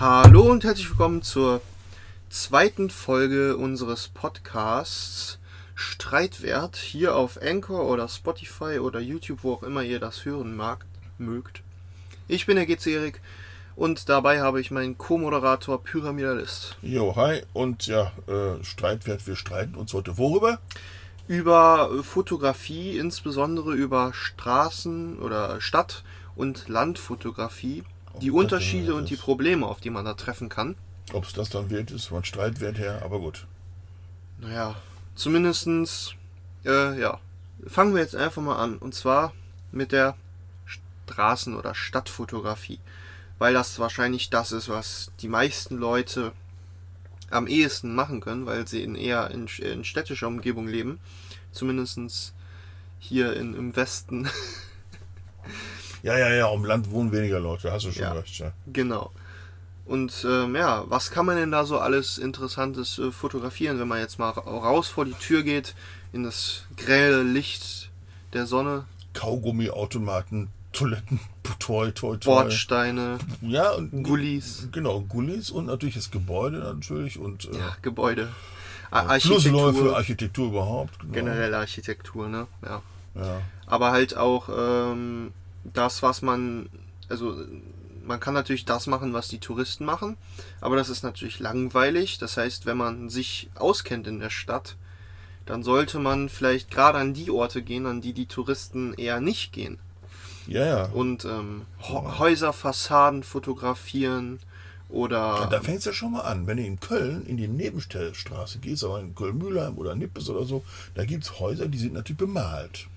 Hallo und herzlich willkommen zur zweiten Folge unseres Podcasts Streitwert hier auf Anchor oder Spotify oder YouTube, wo auch immer ihr das hören mag, mögt. Ich bin der GC Erik und dabei habe ich meinen Co-Moderator Pyramidalist. Jo, hi und ja, äh, Streitwert, wir streiten uns heute worüber? Über Fotografie, insbesondere über Straßen- oder Stadt- und Landfotografie, die Unterschiede und die Probleme, auf die man da treffen kann. Ob es das dann wert ist, von Streitwert her, aber gut. Naja, zumindestens, äh, ja. Fangen wir jetzt einfach mal an. Und zwar mit der Straßen- oder Stadtfotografie. Weil das wahrscheinlich das ist, was die meisten Leute am ehesten machen können, weil sie in eher in, in städtischer Umgebung leben. Zumindestens hier in, im Westen. Ja, ja, ja, im Land wohnen weniger Leute, hast du schon Ja. recht. Ja. Genau. Und ähm, ja, was kann man denn da so alles Interessantes äh, fotografieren, wenn man jetzt mal ra- raus vor die Tür geht, in das grelle Licht der Sonne, Kaugummiautomaten, Toiletten, toi, toi, toi. Bordsteine, Ja, und Gullis, genau, Gullis und natürlich das Gebäude natürlich und äh, ja, Gebäude, A- Flussläufe, Architektur, Architektur überhaupt. Genau. generell Architektur, ne? Ja. Ja. Aber halt auch ähm, das, was man, also man kann natürlich das machen, was die Touristen machen, aber das ist natürlich langweilig. Das heißt, wenn man sich auskennt in der Stadt, dann sollte man vielleicht gerade an die Orte gehen, an die die Touristen eher nicht gehen. ja, ja. Und ähm, Häuserfassaden fotografieren oder Da fängt es ja schon mal an. Wenn du in Köln in die Nebenstraße gehst, aber in Köln-Mühlheim oder Nippes oder so, da gibt es Häuser, die sind natürlich bemalt.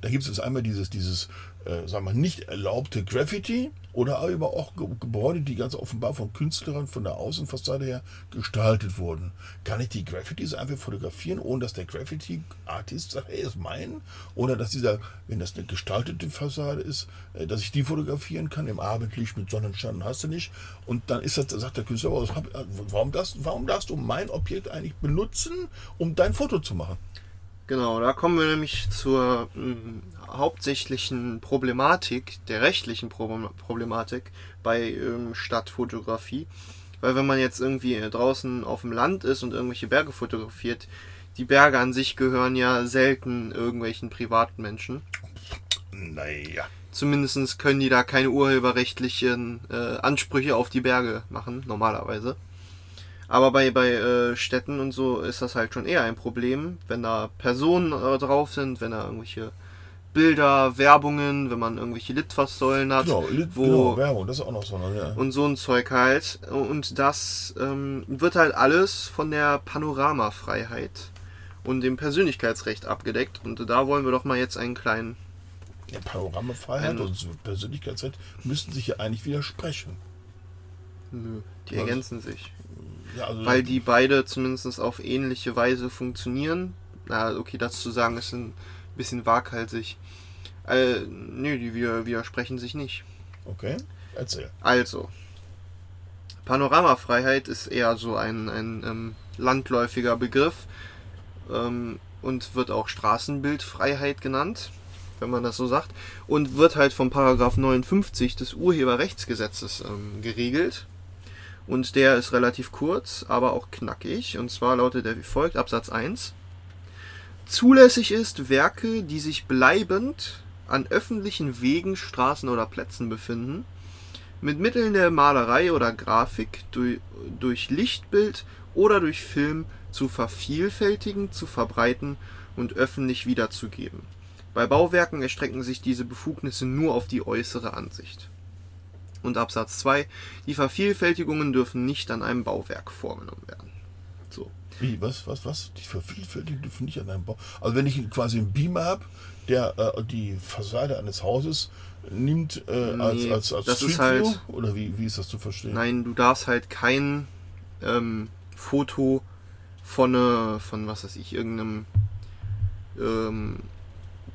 Da gibt es einmal dieses, dieses äh, sagen wir, nicht erlaubte Graffiti oder aber auch Ge Gebäude, die ganz offenbar von Künstlern von der Außenfassade her gestaltet wurden. Kann ich die Graffitis einfach fotografieren, ohne dass der Graffiti-Artist sagt, hey, ist mein? Oder dass dieser, wenn das eine gestaltete Fassade ist, äh, dass ich die fotografieren kann im Abendlicht mit Sonnenschein, hast du nicht? Und dann ist das, sagt der Künstler, oh, äh, warum, das, warum darfst du mein Objekt eigentlich benutzen, um dein Foto zu machen? Genau, da kommen wir nämlich zur mh, hauptsächlichen Problematik, der rechtlichen Pro Problematik bei ähm, Stadtfotografie. Weil wenn man jetzt irgendwie draußen auf dem Land ist und irgendwelche Berge fotografiert, die Berge an sich gehören ja selten irgendwelchen privaten Menschen. Naja. Zumindest können die da keine urheberrechtlichen äh, Ansprüche auf die Berge machen, normalerweise. Aber bei, bei äh, Städten und so ist das halt schon eher ein Problem, wenn da Personen äh, drauf sind, wenn da irgendwelche Bilder, Werbungen, wenn man irgendwelche Litfaßsäulen hat, Genau, Lit- wo genau, Werbung, das ist auch noch so. eine, Ja. und so ein Zeug halt. Und das ähm, wird halt alles von der Panoramafreiheit und dem Persönlichkeitsrecht abgedeckt. Und da wollen wir doch mal jetzt einen kleinen Ja, Panoramafreiheit und Persönlichkeitsrecht müssten sich ja eigentlich widersprechen. Nö, die Was? ergänzen sich. Ja, also Weil die beide zumindest auf ähnliche Weise funktionieren. Na, okay, das zu sagen ist ein bisschen waghalsig. Äh, nö, die wir- widersprechen sich nicht. Okay, erzähl. Also, Panoramafreiheit ist eher so ein, ein ähm, landläufiger Begriff ähm, und wird auch Straßenbildfreiheit genannt, wenn man das so sagt, und wird halt vom Paragraph 59 des Urheberrechtsgesetzes ähm, geregelt. Und der ist relativ kurz, aber auch knackig. Und zwar lautet er wie folgt, Absatz 1. Zulässig ist, Werke, die sich bleibend an öffentlichen Wegen, Straßen oder Plätzen befinden, mit Mitteln der Malerei oder Grafik durch, Lichtbild oder durch Film zu vervielfältigen, zu verbreiten und öffentlich wiederzugeben. Bei Bauwerken erstrecken sich diese Befugnisse nur auf die äußere Ansicht. Und Absatz 2. Die Vervielfältigungen dürfen nicht an einem Bauwerk vorgenommen werden. So. Wie, was, was, was? Die Vervielfältigung dürfen nicht an einem Bau. Also wenn ich quasi einen Beamer habe, der äh, die Fassade eines Hauses nimmt äh, als, Nee, als, als das ist halt-? Oder wie, wie ist das zu verstehen? Nein, du darfst halt kein ähm, Foto von, äh, von was weiß ich, irgendeinem ähm,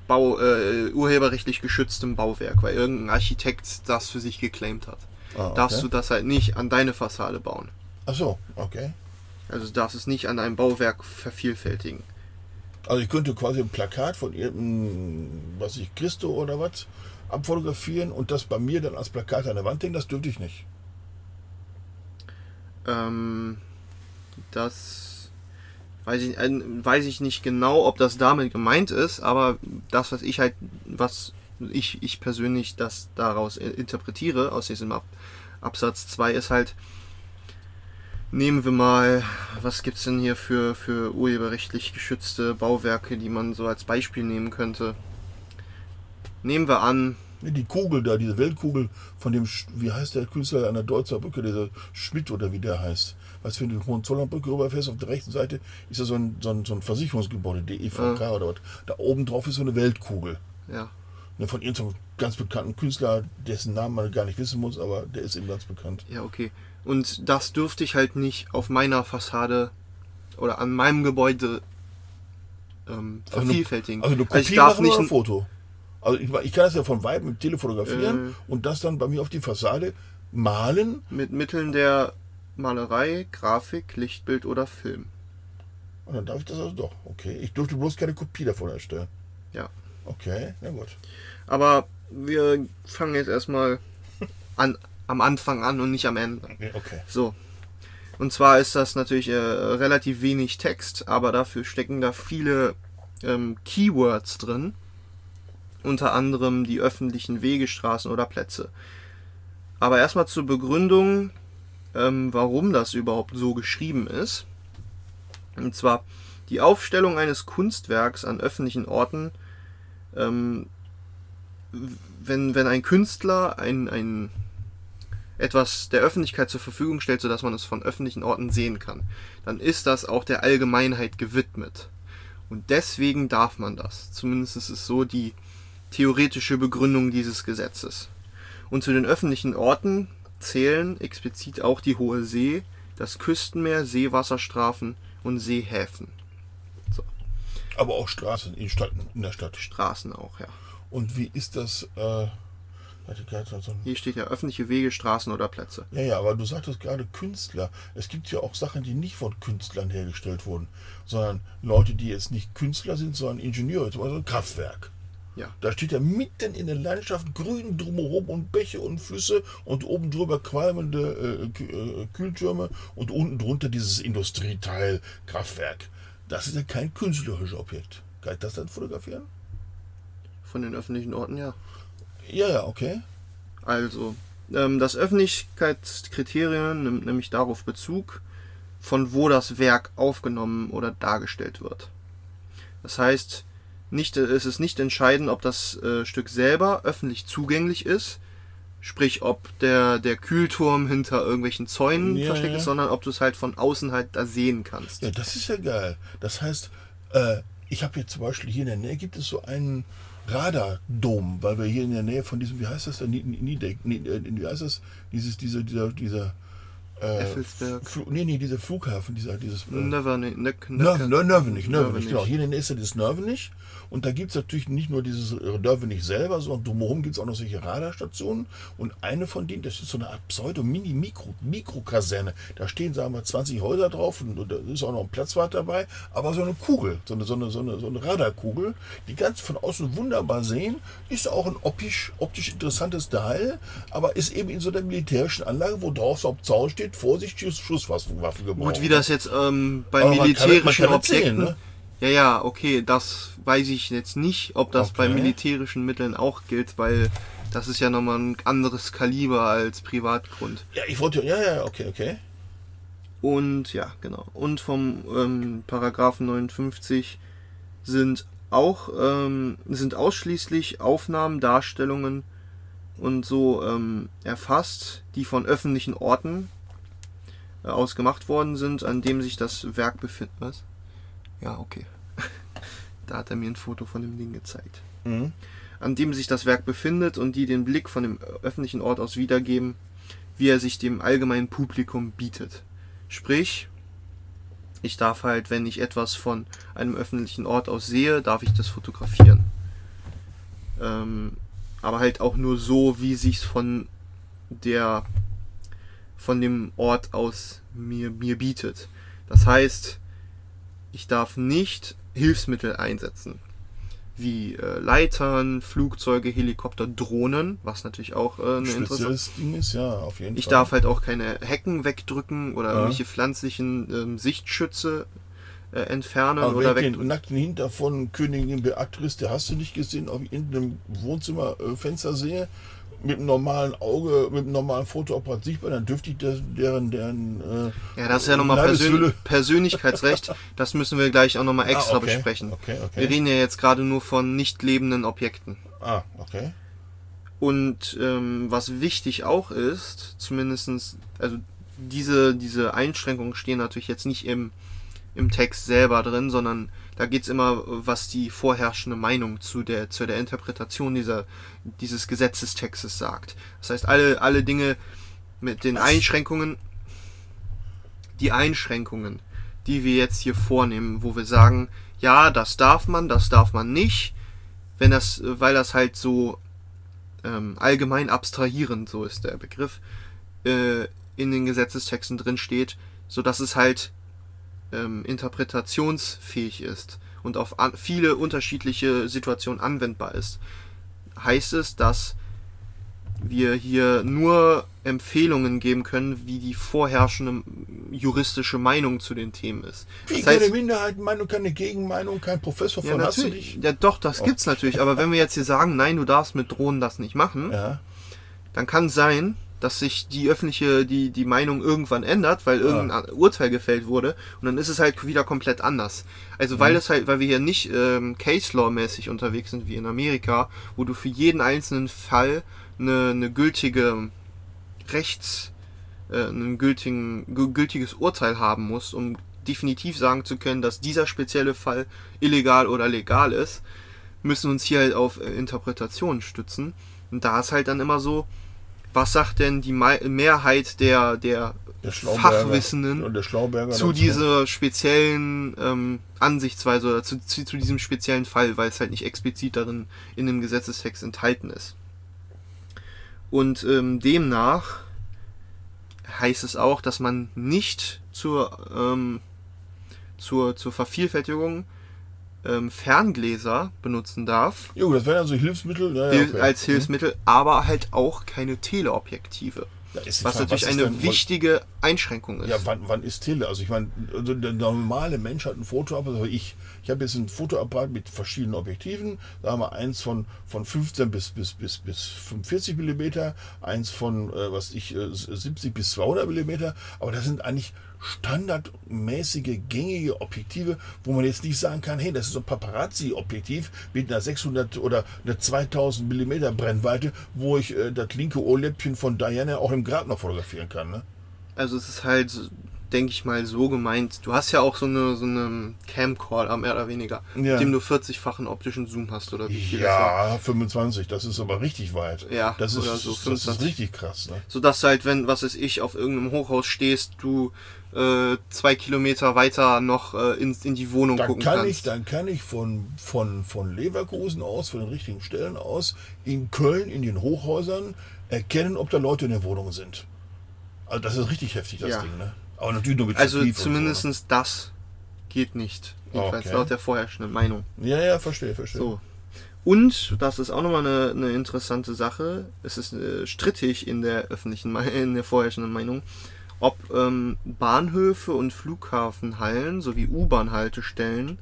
Bau, äh, urheberrechtlich geschütztem Bauwerk, weil irgendein Architekt das für sich geclaimt hat. Ah, okay. Darfst du das halt nicht an deine Fassade bauen. Ach so, okay. Also du darfst es nicht an einem Bauwerk vervielfältigen. Also ich könnte quasi ein Plakat von irgendeinem, was ich, Christo oder was, abfotografieren und das bei mir dann als Plakat an der Wand hängen, das dürfte ich nicht. Ähm, das weiß ich, äh, weiß ich nicht genau, ob das damit gemeint ist, aber das, was ich halt, was ich, ich persönlich das daraus interpretiere, aus diesem Ab Absatz 2, ist halt, nehmen wir mal, was gibt's denn hier für, für urheberrechtlich geschützte Bauwerke, die man so als Beispiel nehmen könnte? Nehmen wir an, Die Kugel da, diese Weltkugel von dem, wie heißt der Künstler an der Deutzer Brücke, dieser Schmidt oder wie der heißt. Du, wenn du die Hohenzollernbrücke rüberfährst, auf der rechten Seite ist da so ein, so ein, so ein Versicherungsgebäude, DEVK oder was. Da oben drauf ist so eine Weltkugel. ja, Ne, Von irgendeinem ganz bekannten Künstler, dessen Namen man gar nicht wissen muss, aber der ist eben ganz bekannt. Ja, okay. Und das dürfte ich halt nicht auf meiner Fassade oder an meinem Gebäude ähm, Also eine- vervielfältigen. Also eine Kopie ich darf machen nicht ein Foto? Also ich, ich kann das ja von Weitem mit Tele fotografieren Äh. und das dann bei mir auf die Fassade malen. mit Mitteln der Malerei, Grafik, Lichtbild oder Film. Und dann darf ich das also doch. Okay. Ich durfte bloß keine Kopie davon erstellen. Ja. Okay, na gut. Aber wir fangen jetzt erstmal an, am Anfang an und nicht am Ende. Okay, okay. So. Und zwar ist das natürlich äh, relativ wenig Text, aber dafür stecken da viele ähm, Keywords drin. Unter anderem die öffentlichen Wege, Straßen oder Plätze. Aber erstmal zur Begründung, ähm, warum das überhaupt so geschrieben ist. Und zwar die Aufstellung eines Kunstwerks an öffentlichen Orten, ähm, wenn, wenn ein Künstler ein, ein etwas der Öffentlichkeit zur Verfügung stellt, sodass man es von öffentlichen Orten sehen kann, dann ist das auch der Allgemeinheit gewidmet. Und deswegen darf man das. Zumindest ist es so die theoretische Begründung dieses Gesetzes. Und zu den öffentlichen Orten zählen explizit auch die Hohe See, das Küstenmeer, Seewasserstraßen und Seehäfen. Aber auch Straßen in, Stadt, in der Stadt. Straßen auch, ja. Und wie ist das? Äh, so Hier steht ja öffentliche Wege, Straßen oder Plätze. ja, ja, aber du sagtest gerade Künstler. Es gibt ja auch Sachen, die nicht von Künstlern hergestellt wurden, sondern Leute, die jetzt nicht Künstler sind, sondern Ingenieure, zum Beispiel ein Kraftwerk. Ja. Da steht ja mitten in der Landschaft grün drumherum und Bäche und Flüsse und oben drüber qualmende äh, äh, Kühltürme und unten drunter dieses Industrieteil Kraftwerk. Das ist ja kein künstlerisches Objekt. Kann ich das dann fotografieren? Von den öffentlichen Orten, ja. Ja, ja, okay. Also, ähm, das Öffentlichkeitskriterium nimmt nämlich darauf Bezug, von wo das Werk aufgenommen oder dargestellt wird. Das heißt, nicht, es ist nicht entscheidend, ob das äh, Stück selber öffentlich zugänglich ist, sprich ob der, der Kühlturm hinter irgendwelchen Zäunen Ja, versteckt ja. ist, sondern ob du es halt von außen halt da sehen kannst. Ja, das ist ja geil. Das heißt, äh, ich habe jetzt zum Beispiel hier in der Nähe gibt es so einen Radardom, weil wir hier in der Nähe von diesem, wie heißt das denn, Nie- Niedeck, Nie- äh, wie heißt das, dieses, dieser, dieser, dieser, äh, Effelsberg. Nee, nee, dieser Flughafen, dieser, dieses, äh, ne, ne, Nörvenich, Nörvenich, Nörvenich. genau. Hier in der Nähe ist das Nörvenich. Und da gibt es natürlich nicht nur dieses äh, Nörvenich selber, sondern drumherum gibt es auch noch solche Radarstationen. Und eine von denen, das ist so eine Art Pseudo-Mini-Mikro-Mikrokaserne. Da stehen, sagen wir, 20 Häuser drauf und, und da ist auch noch ein Platzwart dabei. Aber so eine Kugel, so eine, so eine, so eine, so eine Radarkugel, die ganz von außen wunderbar sehen, ist auch ein optisch, optisch interessantes Teil, aber ist eben in so einer militärischen Anlage, wo drauf so auf Zaun steht, Vorsicht, Schuss, Schusswaffen gebrauchen. Gut, wie das jetzt ähm, bei Aber man kann- man militärischen kann erzählen, Objekten. ne? Ja, ja, okay, das weiß ich jetzt nicht, ob das bei Okay. militärischen Mitteln auch gilt, weil das ist ja nochmal ein anderes Kaliber als Privatgrund. Ja, ich wollte, ja, ja, okay, okay. Und ja, genau. Und vom ähm, Paragraphen 59 sind auch ähm, sind ausschließlich Aufnahmen, Darstellungen und so ähm, erfasst, die von öffentlichen Orten äh, aus gemacht worden sind, an dem sich das Werk befindet. Was? Ja, okay. Da hat er mir ein Foto von dem Ding gezeigt. Mhm. An dem sich das Werk befindet und die den Blick von dem öffentlichen Ort aus wiedergeben, wie er sich dem allgemeinen Publikum bietet. Sprich, ich darf halt, wenn ich etwas von einem öffentlichen Ort aus sehe, darf ich das fotografieren. Ähm, aber halt auch nur so, wie sich's von der von dem Ort aus mir, mir bietet. Das heißt, ich darf nicht Hilfsmittel einsetzen. wie äh, Leitern, Flugzeuge, Helikopter, Drohnen, was natürlich auch äh, eine interessante. Spezielles Ding ist, ja, auf jeden Ich Fall. darf halt auch keine Hecken wegdrücken oder Ja. irgendwelche pflanzlichen ähm, Sichtschütze äh, entfernen Aber oder ich den nackten Hinter von Königin Beatrice, der hast du nicht gesehen, ob ich in einem Wohnzimmerfenster sehe, mit einem normalen Auge, mit einem normalen Fotoapparat sichtbar, dann dürfte ich das, deren, deren äh, Ja, das ist ja nochmal Persön Persönlichkeitsrecht. Das müssen wir gleich auch nochmal extra Ah, okay. besprechen. Okay, okay. Wir reden ja jetzt gerade nur von nicht lebenden Objekten. Ah, okay. Und ähm, was wichtig auch ist, zumindestens, also diese, diese Einschränkungen stehen natürlich jetzt nicht im, im Text selber drin, sondern da geht's immer, was die vorherrschende Meinung zu der, zu der Interpretation dieser, dieses Gesetzestextes sagt. Das heißt, alle, alle Dinge mit den Einschränkungen, die Einschränkungen, die wir jetzt hier vornehmen, wo wir sagen, ja, das darf man, das darf man nicht, wenn das, weil das halt so ähm, allgemein abstrahierend, so ist der Begriff, äh, in den Gesetzestexten drin steht, so dass es halt ähm, interpretationsfähig ist und auf viele unterschiedliche Situationen anwendbar ist, heißt es, dass wir hier nur Empfehlungen geben können, wie die vorherrschende juristische Meinung zu den Themen ist. Wie Das heißt- keine Minderheitenmeinung, keine Gegenmeinung, kein Professor ja, von du natürlich. Ja, doch, das gibt's natürlich. Aber wenn wir jetzt hier sagen, nein, du darfst mit Drohnen das nicht machen, Ja. dann kann sein, dass sich die öffentliche, die, die Meinung irgendwann ändert, weil irgendein Urteil gefällt wurde und dann ist es halt wieder komplett anders. Also weil es halt, weil wir hier nicht ähm, Case Law mäßig unterwegs sind wie in Amerika, wo du für jeden einzelnen Fall eine, eine gültige Rechts, äh, ein gültigen, gü- gültiges Urteil haben musst, um definitiv sagen zu können, dass dieser spezielle Fall illegal oder legal ist, müssen uns hier halt auf äh, Interpretationen stützen. Und da ist halt dann immer so, was sagt denn die Mehrheit der, der, Der Fachwissenden der zu dazu. dieser speziellen ähm, Ansichtsweise oder zu, zu, zu diesem speziellen Fall, weil es halt nicht explizit darin in dem Gesetzestext enthalten ist. Und ähm, demnach heißt es auch, dass man nicht zur, ähm, zur, zur Vervielfältigung ähm, Ferngläser benutzen darf, Jo, das wären also Hilfsmittel. Ja, ja, okay. als Hilfsmittel, aber halt auch keine Teleobjektive. Die Was Frage, natürlich ist eine denn- wichtige Einschränkung ist. Ja, wann, wann ist Tele? Also ich meine, also der normale Mensch hat ein Fotoapparat, also ich. Ich habe jetzt ein Fotoapparat mit verschiedenen Objektiven. Da haben wir eins von, von 15 bis, bis, bis, bis 45 Millimeter, eins von, äh, was ich, äh, 70 bis 200 Millimeter. Aber das sind eigentlich standardmäßige, gängige Objektive, wo man jetzt nicht sagen kann, hey, das ist so ein Paparazzi-Objektiv mit einer 600 oder einer 2000 Millimeter Brennweite, wo ich äh, das linke Ohrläppchen von Diana auch im Grab noch fotografieren kann. Ne? Also es ist halt, denke ich mal, so gemeint. Du hast ja auch so eine so eine Camcorder, mehr oder weniger, Ja. mit dem du 40-fachen optischen Zoom hast oder wie viel das. Ja, 25, das ist aber richtig weit. Ja, das ist, so das ist 25. richtig krass. Ne? Sodass du halt, wenn, was weiß ich, auf irgendeinem Hochhaus stehst, du äh, zwei Kilometer weiter noch äh, in, in die Wohnung Dann gucken kann kannst. ich, dann kann ich von, von, von Leverkusen aus, von den richtigen Stellen aus, in Köln, in den Hochhäusern, erkennen, ob da Leute in der Wohnung sind. Also das ist richtig heftig, das Ja. Ding. Ne? Aber natürlich nur mit also und so, zumindestens das geht nicht. Jedenfalls Okay. laut der vorherrschenden Meinung. Ne? Ja, ja, verstehe, verstehe. So. Und, das ist auch nochmal eine, eine interessante Sache, es ist äh, strittig in der öffentlichen, in der vorherrschenden Meinung, ob ähm, Bahnhöfe und Flughafenhallen sowie U-Bahn-Haltestellen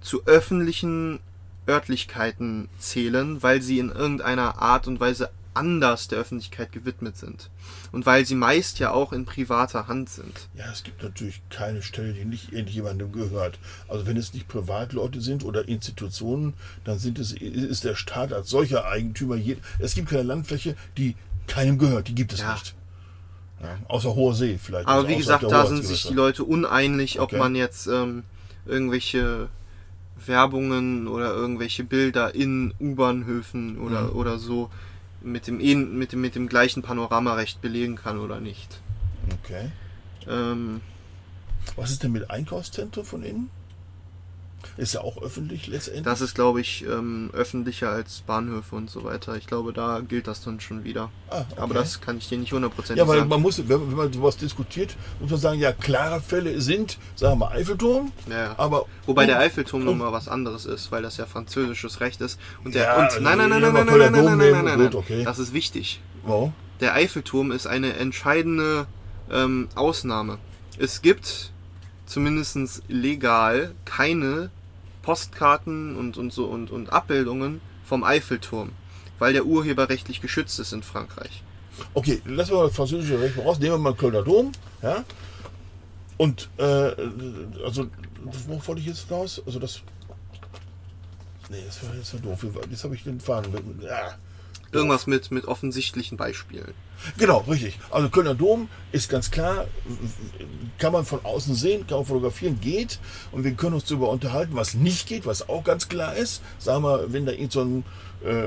zu öffentlichen Örtlichkeiten zählen, weil sie in irgendeiner Art und Weise anders der Öffentlichkeit gewidmet sind. Und weil sie meist ja auch in privater Hand sind. Ja, es gibt natürlich keine Stelle, die nicht irgendjemandem gehört. Also wenn es nicht Privatleute sind oder Institutionen, dann sind es, ist der Staat als solcher Eigentümer. Es gibt keine Landfläche, die keinem gehört. Die gibt es Ja. nicht. Ja, außer hoher See vielleicht. Aber also wie gesagt, da sind sich die Leute uneinig, ob Okay. man jetzt ähm, irgendwelche Werbungen oder irgendwelche Bilder in U-Bahnhöfen oder, Mhm. oder so mit dem, mit, dem, mit dem gleichen Panoramarecht belegen kann oder nicht. Okay. Ähm, Was ist denn mit Einkaufszentren von innen? Ist ja auch öffentlich letztendlich. Das ist, glaube ich, ähm, öffentlicher als Bahnhöfe und so weiter. Ich glaube, da gilt das dann schon wieder. Ah, okay. Aber das kann ich dir nicht hundertprozentig ja, weil sagen. man muss, wenn man, sowas diskutiert, muss man sagen, ja, klare Fälle sind, sagen wir mal, Eiffelturm. Ja. Aber Wobei der um- Eiffelturm um- nochmal was anderes ist, weil das ja französisches Recht ist. Und der Ja, und also nein, nein, nein, wenn nein, wir nein, nein, Kölner nein, Dom nein, nehmen, nein, nein, gut, okay. Das ist wichtig. Wow. Der Eiffelturm ist eine entscheidende ähm, Ausnahme. Es gibt zumindest legal keine Postkarten und, und so und, und Abbildungen vom Eiffelturm, weil der urheberrechtlich geschützt ist in Frankreich. Okay, lassen wir mal das französische Recht mal raus. Nehmen wir mal Kölner Dom. Ja? Und, äh, also, worauf wollte ich jetzt raus? Also, das. Nee, das war jetzt doof. Jetzt habe ich den Faden. Ja. Irgendwas mit, mit offensichtlichen Beispielen. Genau, richtig. Also Kölner Dom ist ganz klar, kann man von außen sehen, kann man fotografieren, geht. Und wir können uns darüber unterhalten, was nicht geht, was auch ganz klar ist. Sagen wir, wenn da irgend so ein, äh,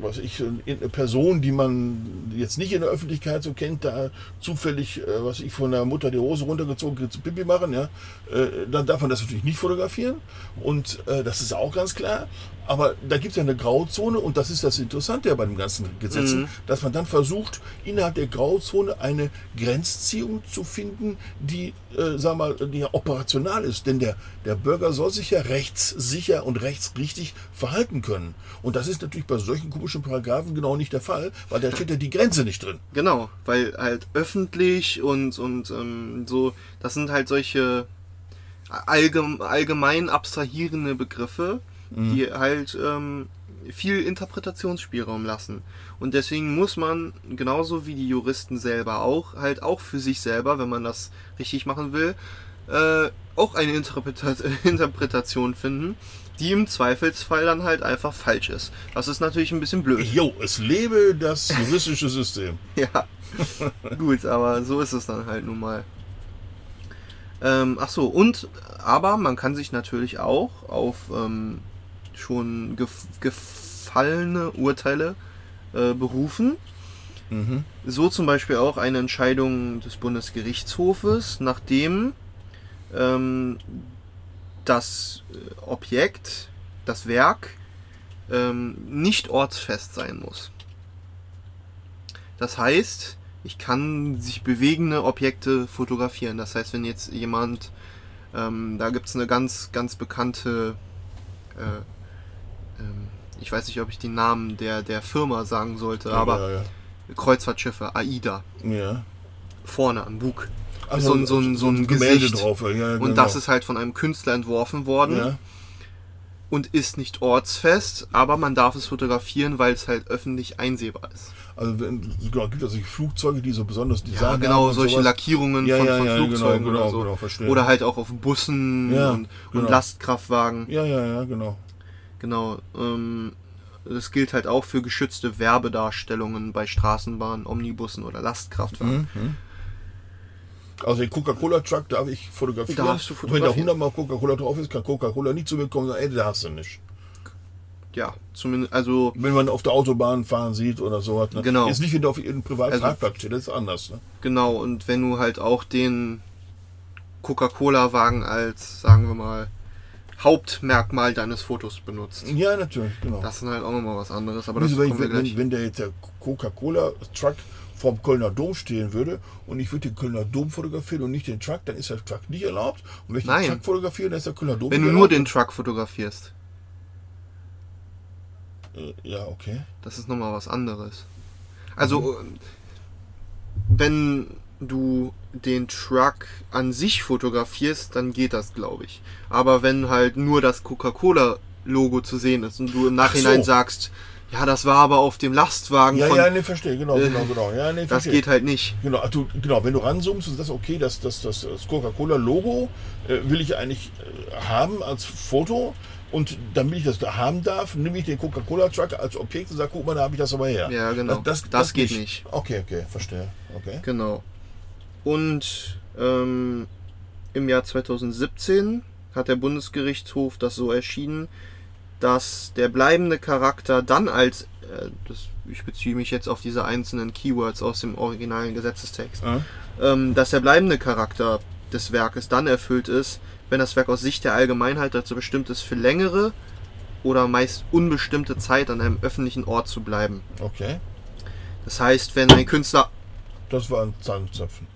was ich, eine Person, die man jetzt nicht in der Öffentlichkeit so kennt, da zufällig, äh, was ich von der Mutter die Hose runtergezogen zu Pipi machen, ja, äh, dann darf man das natürlich nicht fotografieren. Und äh, das ist auch ganz klar. Aber da gibt es ja eine Grauzone und das ist das Interessante ja bei den ganzen Gesetzen, Mhm. dass man dann versucht, innerhalb der Grauzone eine Grenzziehung zu finden, die, äh, sag mal, die ja operational ist. Denn der, der Bürger soll sich ja rechtssicher und rechtsrichtig verhalten können. Und das ist natürlich bei solchen komischen Paragraphen genau nicht der Fall, weil da steht ja die Grenze nicht drin. Genau, weil halt öffentlich und, und ähm, so, das sind halt solche allgem allgemein abstrahierende Begriffe, die halt ähm, viel Interpretationsspielraum lassen. Und deswegen muss man, genauso wie die Juristen selber auch, halt auch für sich selber, wenn man das richtig machen will, äh, auch eine Interpreta Interpretation finden, die im Zweifelsfall dann halt einfach falsch ist. Das ist natürlich ein bisschen blöd. Jo, es lebe das juristische System. Ja, gut, aber so ist es dann halt nun mal. Ähm, ach so, und, aber man kann sich natürlich auch auf ähm, schon gef gefallene Urteile äh, berufen. Mhm. So zum Beispiel auch eine Entscheidung des Bundesgerichtshofes, nachdem ähm, das äh, Objekt, das Werk, ähm, nicht ortsfest sein muss. Das heißt, ich kann sich bewegende Objekte fotografieren. Das heißt, wenn jetzt jemand, ähm, da gibt es eine ganz, ganz bekannte, äh, ich weiß nicht, ob ich den Namen der, der Firma sagen sollte, aber ja, Kreuzfahrtschiffe, AIDA, ja. ja. vorne am Bug. Also so ein, so ein, so ein Gemälde Gesicht. drauf. Ja, genau. Und das ist halt von einem Künstler entworfen worden ja. und ist nicht ortsfest, aber man darf es fotografieren, weil es halt öffentlich einsehbar ist. Also wenn, genau, gibt es solche Flugzeuge, die so besonders Design Ja, genau, und solche sowas. Lackierungen Ja, von, ja, von ja, Flugzeugen genau, genau, oder so. genau, oder halt auch auf Bussen Ja, und, genau. und Lastkraftwagen. Ja, ja, ja, genau. Genau. Ähm, das gilt halt auch für geschützte Werbedarstellungen bei Straßenbahnen, Omnibussen oder Lastkraftwagen. Mhm. Also den Coca-Cola-Truck darf ich fotografieren. Darfst du Und wenn da fotografieren. 100 Mal Coca-Cola drauf ist, kann Coca-Cola nicht zu mir kommen und sagen, ey, da hast du nicht. Ja, zumindest, also Wenn man auf der Autobahn fahren sieht oder sowas. Ne? Genau. Jetzt nicht, wenn der auf irgendeinem privaten Also- Parkplatz steht, das ist anders. Ne? Genau, und wenn du halt auch den Coca-Cola-Wagen als, sagen wir mal, Hauptmerkmal deines Fotos benutzt. Ja, natürlich, genau. Das ist halt auch nochmal was anderes, aber das Wieso, wenn, wenn, wenn, der jetzt der Coca-Cola-Truck vorm Kölner Dom stehen würde und ich würde den Kölner Dom fotografieren und nicht den Truck, dann ist der Truck nicht erlaubt. Und wenn ich Nein. den Truck fotografiere, dann ist der Kölner Dom Wenn du nur erlaubt. den Truck fotografierst, Äh, Ja, okay. das ist nochmal was anderes. Also, äh, wenn du den Truck an sich fotografierst, dann geht das, glaube ich. Aber wenn halt nur das Coca-Cola-Logo zu sehen ist und du im Nachhinein so. sagst, ja, das war aber auf dem Lastwagen Ja, von... ja, nee, verstehe, genau, Äh, genau, genau. Ja, nee, das geht halt nicht. Genau, du, genau, wenn du ranzoomst, ist das okay, dass das, das, das Coca-Cola-Logo äh, will ich eigentlich äh, haben als Foto. Und damit ich das da haben darf, nehme ich den Coca-Cola-Truck als Objekt und sage, guck mal, da habe ich das aber her. Ja, genau. Das geht nicht. Okay, okay, verstehe. Okay. Genau. Und ähm, im Jahr 2017 hat der Bundesgerichtshof das so entschieden, dass der bleibende Charakter dann als, äh, das, ich beziehe mich jetzt auf diese einzelnen Keywords aus dem originalen Gesetzestext, Ah, ähm, dass der bleibende Charakter des Werkes dann erfüllt ist, wenn das Werk aus Sicht der Allgemeinheit dazu bestimmt ist, für längere oder meist unbestimmte Zeit an einem öffentlichen Ort zu bleiben. Okay. Das heißt, wenn ein Künstler. Das war ein Zahnzapfen.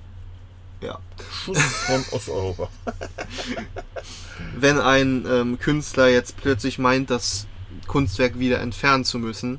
Ja. Schuss von Osteuropa. Wenn ein ähm, Künstler jetzt plötzlich meint, das Kunstwerk wieder entfernen zu müssen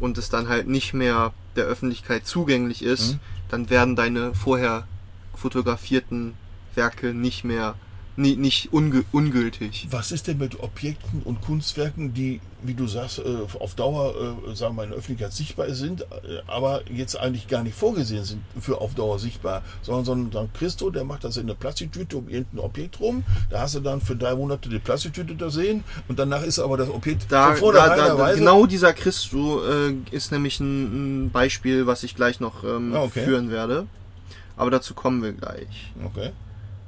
und es dann halt nicht mehr der Öffentlichkeit zugänglich ist, Mhm. dann werden deine vorher fotografierten Werke nicht mehr nie, nicht unge ungültig. Was ist denn mit Objekten und Kunstwerken, die, wie du sagst, äh, auf Dauer, äh, sagen wir, in der Öffentlichkeit sichtbar sind, äh, aber jetzt eigentlich gar nicht vorgesehen sind für auf Dauer sichtbar, sondern so ein, so ein Christo, der macht das in eine Plastiktüte um irgendein Objekt rum, da hast du dann für drei Monate die Plastiktüte da sehen und danach ist aber das Objekt Da, da, vornherein da, Weise- genau dieser Christo äh, ist nämlich ein, ein Beispiel, was ich gleich noch ähm, Ah, okay. führen werde. Aber dazu kommen wir gleich. Okay.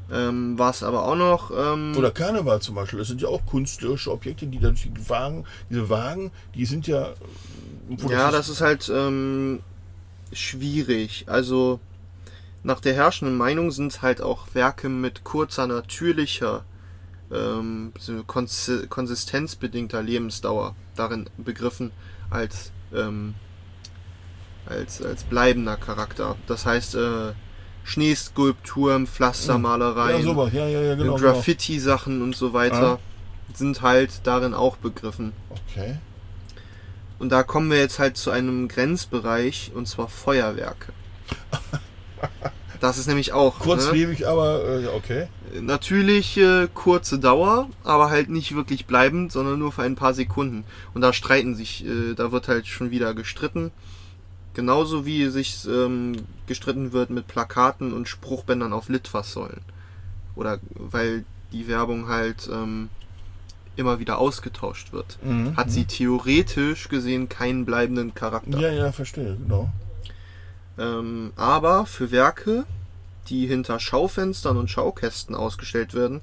Ähm, was aber auch noch. Ähm, Oder Karneval zum Beispiel, das sind ja auch künstlerische Objekte, die dann die Wagen, diese Wagen, die sind ja. Ja, das ist halt ähm, schwierig. Also nach der herrschenden Meinung sind halt auch Werke mit kurzer natürlicher ähm, so konsi- konsistenzbedingter Lebensdauer darin begriffen als ähm, als als bleibender Charakter. Das heißt äh, Schneeskulpturen, Pflastermalereien, Ja, sowas, ja, ja, ja, genau. genau. Graffiti-Sachen und so weiter sind halt darin auch begriffen. Okay. Und da kommen wir jetzt halt zu einem Grenzbereich, und zwar Feuerwerke. Das ist nämlich auch ne? Kurzlebig, aber äh, okay. natürlich äh, kurze Dauer, aber halt nicht wirklich bleibend, sondern nur für ein paar Sekunden. Und da streiten sich, äh, da wird halt schon wieder gestritten. Genauso wie sich ähm, gestritten wird mit Plakaten und Spruchbändern auf Litfaßsäulen. Oder weil die Werbung halt ähm, immer wieder ausgetauscht wird. Mhm, Hat sie theoretisch gesehen keinen bleibenden Charakter. Ja, ja, verstehe, genau. Ähm, aber für Werke, die hinter Schaufenstern und Schaukästen ausgestellt werden,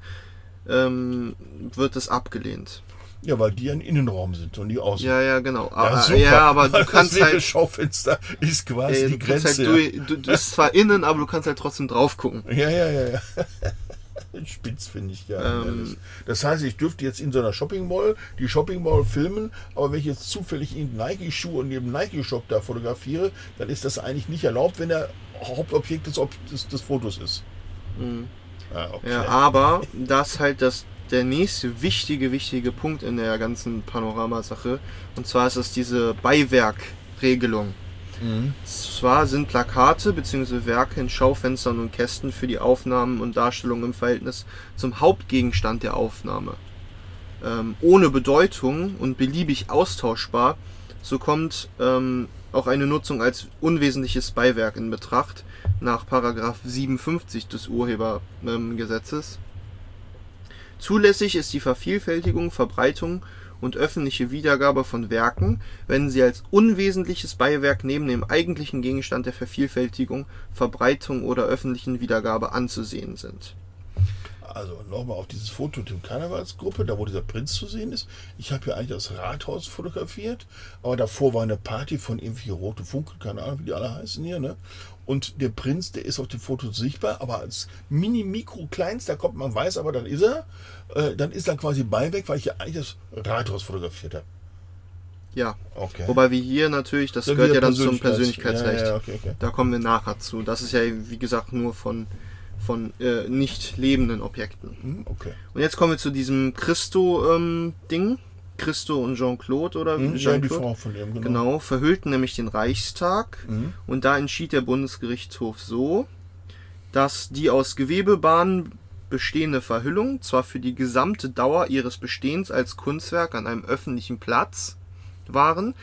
ähm, wird es abgelehnt. Ja, weil die ein Innenraum sind und die außen. Ja, ja, genau. Ja, Aber, super. ja, aber du Das kannst leere halt, Schaufenster ist quasi äh, die du kannst Grenze. halt du, du, du bist zwar innen, aber du kannst halt trotzdem drauf gucken. ja, ja, ja, ja. Spitz finde ich ja. Ähm, das heißt, ich dürfte jetzt in so einer Shopping Mall die Shopping Mall filmen, aber wenn ich jetzt zufällig in Nike-Schuhe und neben Nike-Shop da fotografiere, dann ist das eigentlich nicht erlaubt, wenn der Hauptobjekt des, Ob des, des Fotos ist. Ah, okay. Mhm. Ja, aber das halt das, der nächste wichtige, wichtige Punkt in der ganzen Panoramasache. Und zwar ist es diese Beiwerkregelung. Mhm. Zwar sind Plakate bzw. Werke in Schaufenstern und Kästen für die Aufnahmen und Darstellung im Verhältnis zum Hauptgegenstand der Aufnahme ähm, ohne Bedeutung und beliebig austauschbar, so kommt ähm, auch eine Nutzung als unwesentliches Beiwerk in Betracht nach Paragraph 57 des Urhebergesetzes. Zulässig ist die Vervielfältigung, Verbreitung und öffentliche Wiedergabe von Werken, wenn sie als unwesentliches Beiwerk neben dem eigentlichen Gegenstand der Vervielfältigung, Verbreitung oder öffentlichen Wiedergabe anzusehen sind. Also nochmal auf dieses Foto der Karnevalsgruppe, da wo dieser Prinz zu sehen ist. Ich habe hier eigentlich das Rathaus fotografiert, aber davor war eine Party von irgendwie Rote Funke, keine Ahnung, wie die alle heißen hier, ne? Und der Prinz, der ist auf dem Foto sichtbar, aber als mini-mikro kleinster kommt man weiß, aber dann ist er, äh, dann ist er quasi Beiweg, weil ich ja eigentlich das Rathaus fotografiert habe. Ja, Okay. wobei wir hier natürlich, das Dann gehört ja dann zum Persönlichkeits- Persönlichkeitsrecht. Ja, ja, okay, okay. Da kommen wir nachher zu. Das ist ja, wie gesagt, nur von, von äh, nicht lebenden Objekten. Hm, okay. Und jetzt kommen wir zu diesem Christo-Ding. Christo und Jean-Claude oder Hm, ja, die Jean-Claude. Frau von ihm, genau. Genau, verhüllten nämlich den Reichstag. Mhm. Und da entschied der Bundesgerichtshof so, dass die aus Gewebebahnen bestehende Verhüllung zwar für die gesamte Dauer ihres Bestehens als Kunstwerk an einem öffentlichen Platz waren,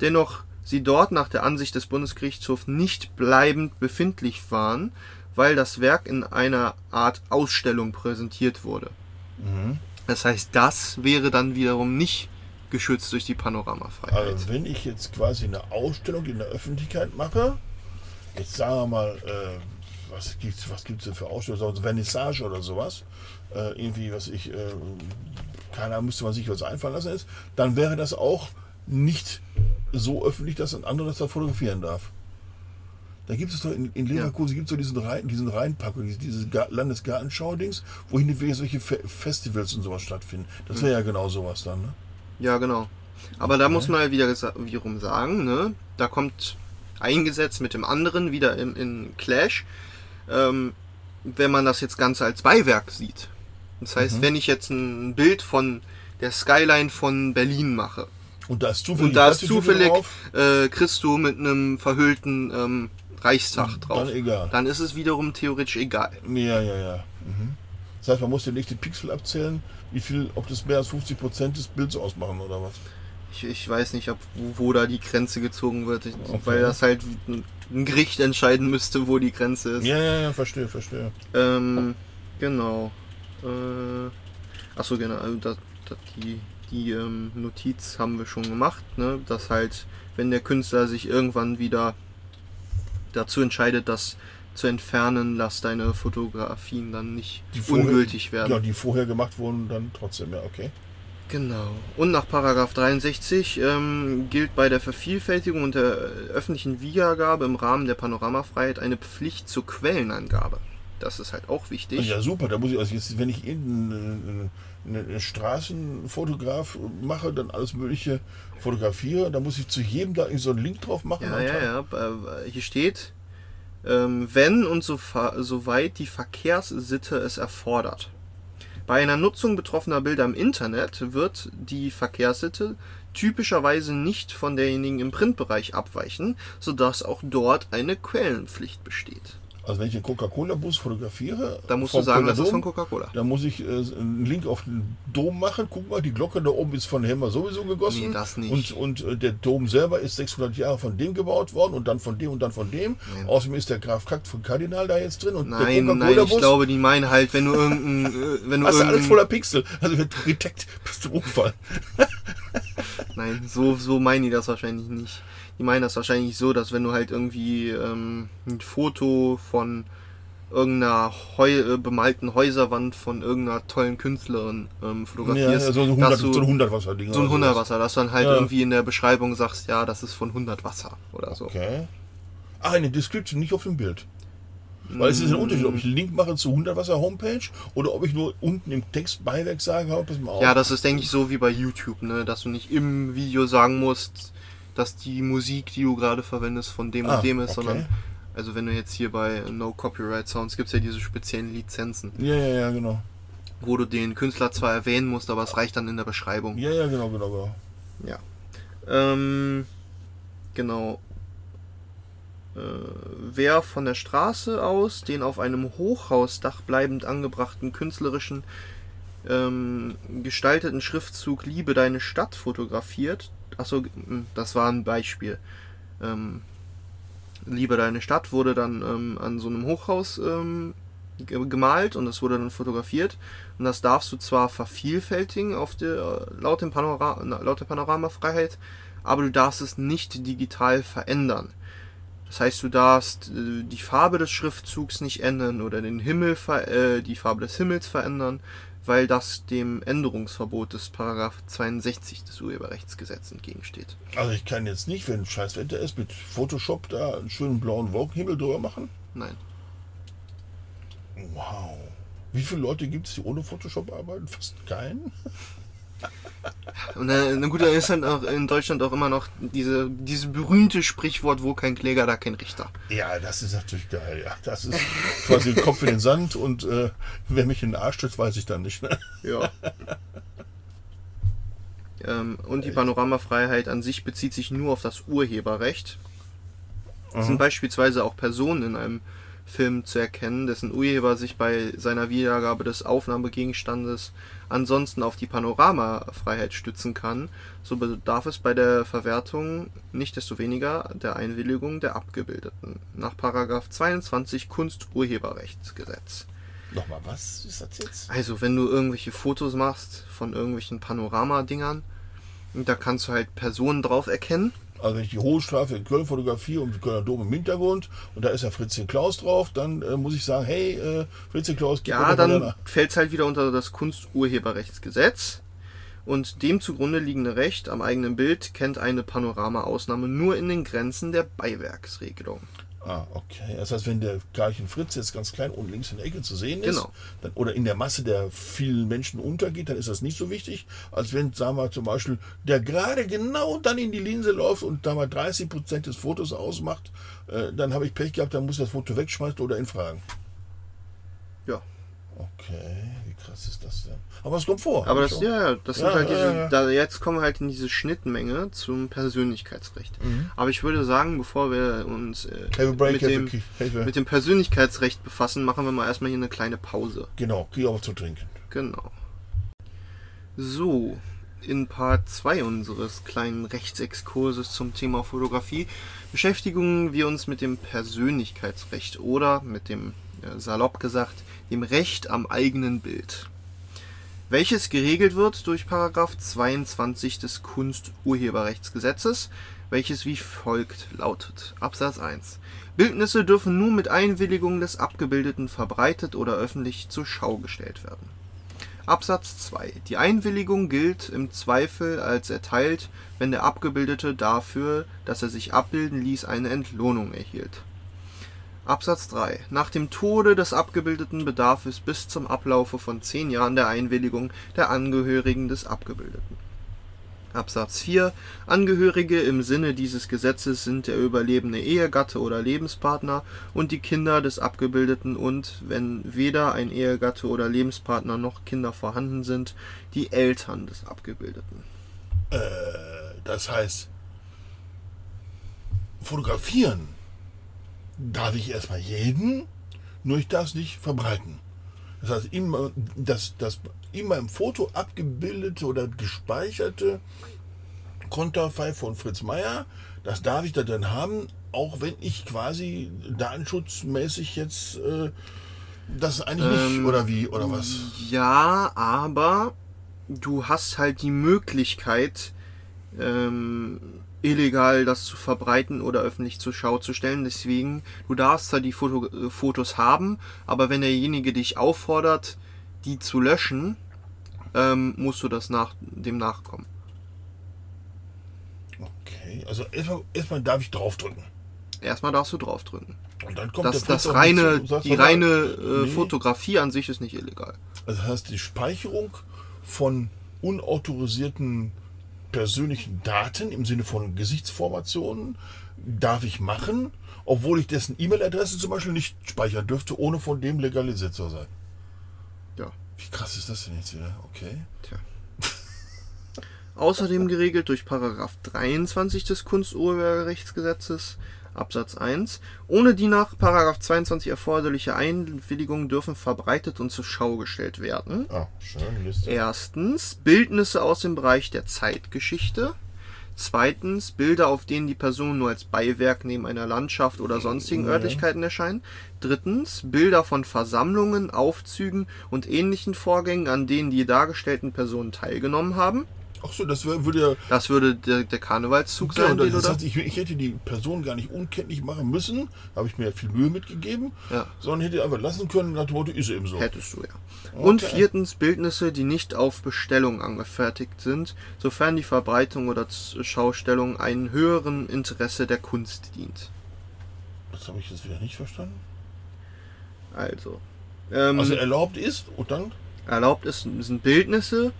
dennoch sie dort nach der Ansicht des Bundesgerichtshofs nicht bleibend befindlich waren, weil das Werk in einer Art Ausstellung präsentiert wurde. Mhm. Das heißt, das wäre dann wiederum nicht geschützt durch die Panoramafreiheit. Also wenn ich jetzt quasi eine Ausstellung in der Öffentlichkeit mache, jetzt sagen wir mal, äh, was gibt's, was gibt's denn für Ausstellungen, also Vernissage oder sowas, äh, irgendwie, was ich, äh, keiner müsste man sich was einfallen lassen ist, dann wäre das auch nicht so öffentlich, dass ein anderer das da fotografieren darf. Da gibt es doch in, in Leverkusen gibt es doch diesen Rhein, diesen Rheinpackung, diese, diese Ga- Landesgartenschau-Dings, wo hinterher solche Fe Festivals und sowas stattfinden. Das wäre ja genau sowas dann, ne? Ja, genau. Aber da muss man halt wieder wiederum sagen, ne? Da kommt ein Gesetz mit dem anderen wieder in, in Clash. Ähm, wenn man das jetzt Ganze als Beiwerk sieht. Das heißt, wenn ich jetzt ein Bild von der Skyline von Berlin mache Und da ist zufällig und da ist zufällig äh, Christo mit einem verhüllten ähm, Reichstag drauf, dann egal. dann ist es wiederum theoretisch egal. Ja, ja, ja. Mhm. Das heißt, man muss den nächsten Pixel abzählen, wie viel, ob das mehr als 50 Prozent des Bilds ausmachen oder was. Ich, ich weiß nicht, ob, wo, wo da die Grenze gezogen wird, ich, Okay. weil das halt ein, ein Gericht entscheiden müsste, wo die Grenze ist. Ja, ja, ja, verstehe, verstehe. Ähm, genau. Äh, achso, genau. Also das, das, die die ähm, Notiz haben wir schon gemacht, ne? dass halt, wenn der Künstler sich irgendwann wieder dazu entscheidet, das zu entfernen, dass deine Fotografien dann nicht Die vorher- ungültig werden. Ja, die vorher gemacht wurden, dann trotzdem, ja, okay. Genau. Und nach Paragraph 63 ähm, gilt bei der Vervielfältigung und der öffentlichen Wiedergabe im Rahmen der Panoramafreiheit eine Pflicht zur Quellenangabe. Das ist halt auch wichtig. Ja, super. Da muss ich, also jetzt, wenn ich irgendeinen einen, einen Straßenfotograf mache, dann alles Mögliche fotografiere, dann muss ich zu jedem da so einen Link drauf machen. Ja, ja, ja. Äh, Hier steht, ähm, wenn und so soweit die Verkehrssitte es erfordert. Bei einer Nutzung betroffener Bilder im Internet wird die Verkehrssitte typischerweise nicht von derjenigen im Printbereich abweichen, sodass auch dort eine Quellenpflicht besteht. Also wenn ich den Coca-Cola-Bus fotografiere, Da musst du sagen, das ist von Coca-Cola. dann muss ich äh, einen Link auf den Dom machen. Guck mal, die Glocke da oben ist von Hemmer sowieso gegossen. Nee, das nicht. Und, und äh, der Dom selber ist 600 Jahre von dem gebaut worden und dann von dem und dann von dem. Nein. Außerdem ist der Graf Kack von Kardinal da jetzt drin und Nein, der nein, ich glaube, die meinen halt, wenn du irgendein, äh, wenn du Hast du alles voller Pixel. Also wenn du gedeckt bist du Unfall. Nein, so, so meinen die das wahrscheinlich nicht. Die meinen das wahrscheinlich so, dass wenn du halt irgendwie ähm, ein Foto von irgendeiner Heu äh, bemalten Häuserwand von irgendeiner tollen Künstlerin ähm, fotografierst, ja, so ein dass 100, du, so ein 100 Wasser Ding. so ein dass du dann halt Ja. irgendwie in der Beschreibung sagst, ja, das ist von 100 Wasser oder so. Okay. Ah, eine Description, nicht auf dem Bild. Weil es ist ein Unterschied, ob ich einen Link mache zu 100 Wasser Homepage oder ob ich nur unten im Text Beiwerk sage, pass mal auf. Ja, das ist, denke ich, so wie bei YouTube, ne? dass du nicht im Video sagen musst, dass die Musik, die du gerade verwendest, von dem Ah, und dem ist, okay. sondern, also wenn du jetzt hier bei No Copyright Sounds gibt es ja diese speziellen Lizenzen, ja, ja, ja, genau. wo du den Künstler zwar erwähnen musst, aber es reicht dann in der Beschreibung. Ja, ja, genau, genau, genau. Ja. Ähm, genau. Äh, wer von der Straße aus den auf einem Hochhausdach bleibend angebrachten künstlerischen ähm, gestalteten Schriftzug Liebe deine Stadt fotografiert, achso, m, das war ein Beispiel. Ähm, Liebe deine Stadt wurde dann ähm, an so einem Hochhaus ähm, ge- gemalt und das wurde dann fotografiert. Und das darfst du zwar vervielfältigen auf der, laut, dem Panora, laut der Panoramafreiheit, aber du darfst es nicht digital verändern. Das heißt, du darfst äh, die Farbe des Schriftzugs nicht ändern oder den Himmel, äh, die Farbe des Himmels verändern, weil das dem Änderungsverbot des Paragraph 62 des Urheberrechtsgesetzes entgegensteht. Also ich kann jetzt nicht, wenn scheiß Wetter ist, mit Photoshop da einen schönen blauen Wolkenhimmel drüber machen. Nein. Wow. Wie viele Leute gibt es, die ohne Photoshop arbeiten? Fast keinen. Und äh, na gut, da ist dann auch in Deutschland auch immer noch diese, dieses berühmte Sprichwort, wo kein Kläger, da kein Richter. Ja, das ist natürlich geil. Ja, das ist quasi den Kopf in den Sand und äh, wer mich in den Arsch stützt, weiß ich dann nicht. Ne? Ja. ähm, und die Panoramafreiheit an sich bezieht sich nur auf das Urheberrecht. Es sind beispielsweise auch Personen in einem Film zu erkennen, dessen Urheber sich bei seiner Wiedergabe des Aufnahmegegenstandes ansonsten auf die Panoramafreiheit stützen kann, so bedarf es bei der Verwertung nicht desto weniger der Einwilligung der Abgebildeten nach Paragraph 22 Kunsturheberrechtsgesetz. Nochmal, was ist das jetzt? Also, wenn du irgendwelche Fotos machst von irgendwelchen Panoramadingern, da kannst du halt Personen drauf erkennen. Also wenn ich die Hohenstrafe in Köln fotografiere und den Kölner Dom im Hintergrund und da ist ja Fritzchen Klaus drauf, dann äh, muss ich sagen, hey, äh, Fritzchen Klaus, gib Ja, dann fällt es halt wieder unter das Kunsturheberrechtsgesetz. Und dem zugrunde liegende Recht am eigenen Bild kennt eine Panoramaausnahme nur in den Grenzen der Beiwerksregelung. Ah, okay. Das heißt, wenn der Karlchen Fritz jetzt ganz klein unten links in der Ecke zu sehen ist, Genau. dann, oder in der Masse der vielen Menschen untergeht, dann ist das nicht so wichtig, als wenn, sagen wir zum Beispiel, der gerade genau dann in die Linse läuft und da mal 30 Prozent des Fotos ausmacht, äh, dann habe ich Pech gehabt, dann muss ich das Foto wegschmeißen oder ihn fragen. Ja. Okay, krass ist das denn? Aber es kommt vor. Aber das, ja, das Ja, sind halt ja, diese, ja. Da, jetzt kommen wir halt in diese Schnittmenge zum Persönlichkeitsrecht. Mhm. Aber ich würde sagen, bevor wir uns äh, mit, dem, mit dem Persönlichkeitsrecht befassen, machen wir mal erstmal hier eine kleine Pause. Genau, krieg auch was zu trinken. Genau. So, in Part 2 unseres kleinen Rechtsexkurses zum Thema Fotografie beschäftigen wir uns mit dem Persönlichkeitsrecht oder mit dem, äh, salopp gesagt, dem Recht am eigenen Bild. Welches geregelt wird durch Paragraph 22 des Kunsturheberrechtsgesetzes, welches wie folgt lautet. Absatz 1. Bildnisse dürfen nur mit Einwilligung des Abgebildeten verbreitet oder öffentlich zur Schau gestellt werden. Absatz 2. Die Einwilligung gilt im Zweifel als erteilt, wenn der Abgebildete dafür, dass er sich abbilden ließ, eine Entlohnung erhielt. Absatz 3. Nach dem Tode des Abgebildeten bedarf es bis zum Ablaufe von zehn Jahren der Einwilligung der Angehörigen des Abgebildeten. Absatz 4. Angehörige im Sinne dieses Gesetzes sind der überlebende Ehegatte oder Lebenspartner und die Kinder des Abgebildeten und, wenn weder ein Ehegatte oder Lebenspartner noch Kinder vorhanden sind, die Eltern des Abgebildeten. Äh, das heißt, fotografieren darf ich erstmal jeden, nur ich darf es nicht verbreiten. Das heißt, immer das, das immer im Foto abgebildete oder gespeicherte Konterfei von Fritz Meier, das darf ich da drin haben, auch wenn ich quasi datenschutzmäßig jetzt äh, das eigentlich nicht, Ähm, oder wie, oder was? Ja, aber du hast halt die Möglichkeit, ähm, illegal das zu verbreiten oder öffentlich zur Schau zu stellen. Deswegen, du darfst zwar die Foto äh, Fotos haben, aber wenn derjenige dich auffordert, die zu löschen, ähm, musst du das nach dem nachkommen. Okay, also erstmal, erstmal darf ich draufdrücken. Erstmal darfst du draufdrücken. Und dann kommt Das, das reine, zu die mal, reine äh, nee. Fotografie an sich ist nicht illegal. Also das heißt, die Speicherung von unautorisierten persönlichen Daten im Sinne von Gesichtsformationen darf ich machen, obwohl ich dessen E-Mail-Adresse zum Beispiel nicht speichern dürfte, ohne von dem legalisiert zu sein. Ja. Wie krass ist das denn jetzt wieder? Okay. Tja. Außerdem geregelt durch Paragraph 23 des Kunsturheberrechtsgesetzes Absatz 1. Ohne die nach Paragraph 22 erforderliche Einwilligung dürfen verbreitet und zur Schau gestellt werden. Ah, schön. Liste. Erstens Bildnisse aus dem Bereich der Zeitgeschichte. Zweitens Bilder, auf denen die Person nur als Beiwerk neben einer Landschaft oder sonstigen Ja. Örtlichkeiten erscheinen. Drittens Bilder von Versammlungen, Aufzügen und ähnlichen Vorgängen, an denen die dargestellten Personen teilgenommen haben. Ach so, das wär, würde ja. Das würde der, der Karnevalszug Ja, sein, den das da. heißt, ich, ich hätte die Person gar nicht unkenntlich machen müssen, habe ich mir ja viel Mühe mitgegeben, Ja. sondern hätte einfach lassen können, nach dem Motto, ist eben so. Hättest du ja. Und Okay. viertens Bildnisse, die nicht auf Bestellung angefertigt sind, sofern die Verbreitung oder Schaustellung einem höheren Interesse der Kunst dient. Das habe ich jetzt wieder nicht verstanden. Also, ähm, Also erlaubt ist und dann erlaubt ist, sind Bildnisse,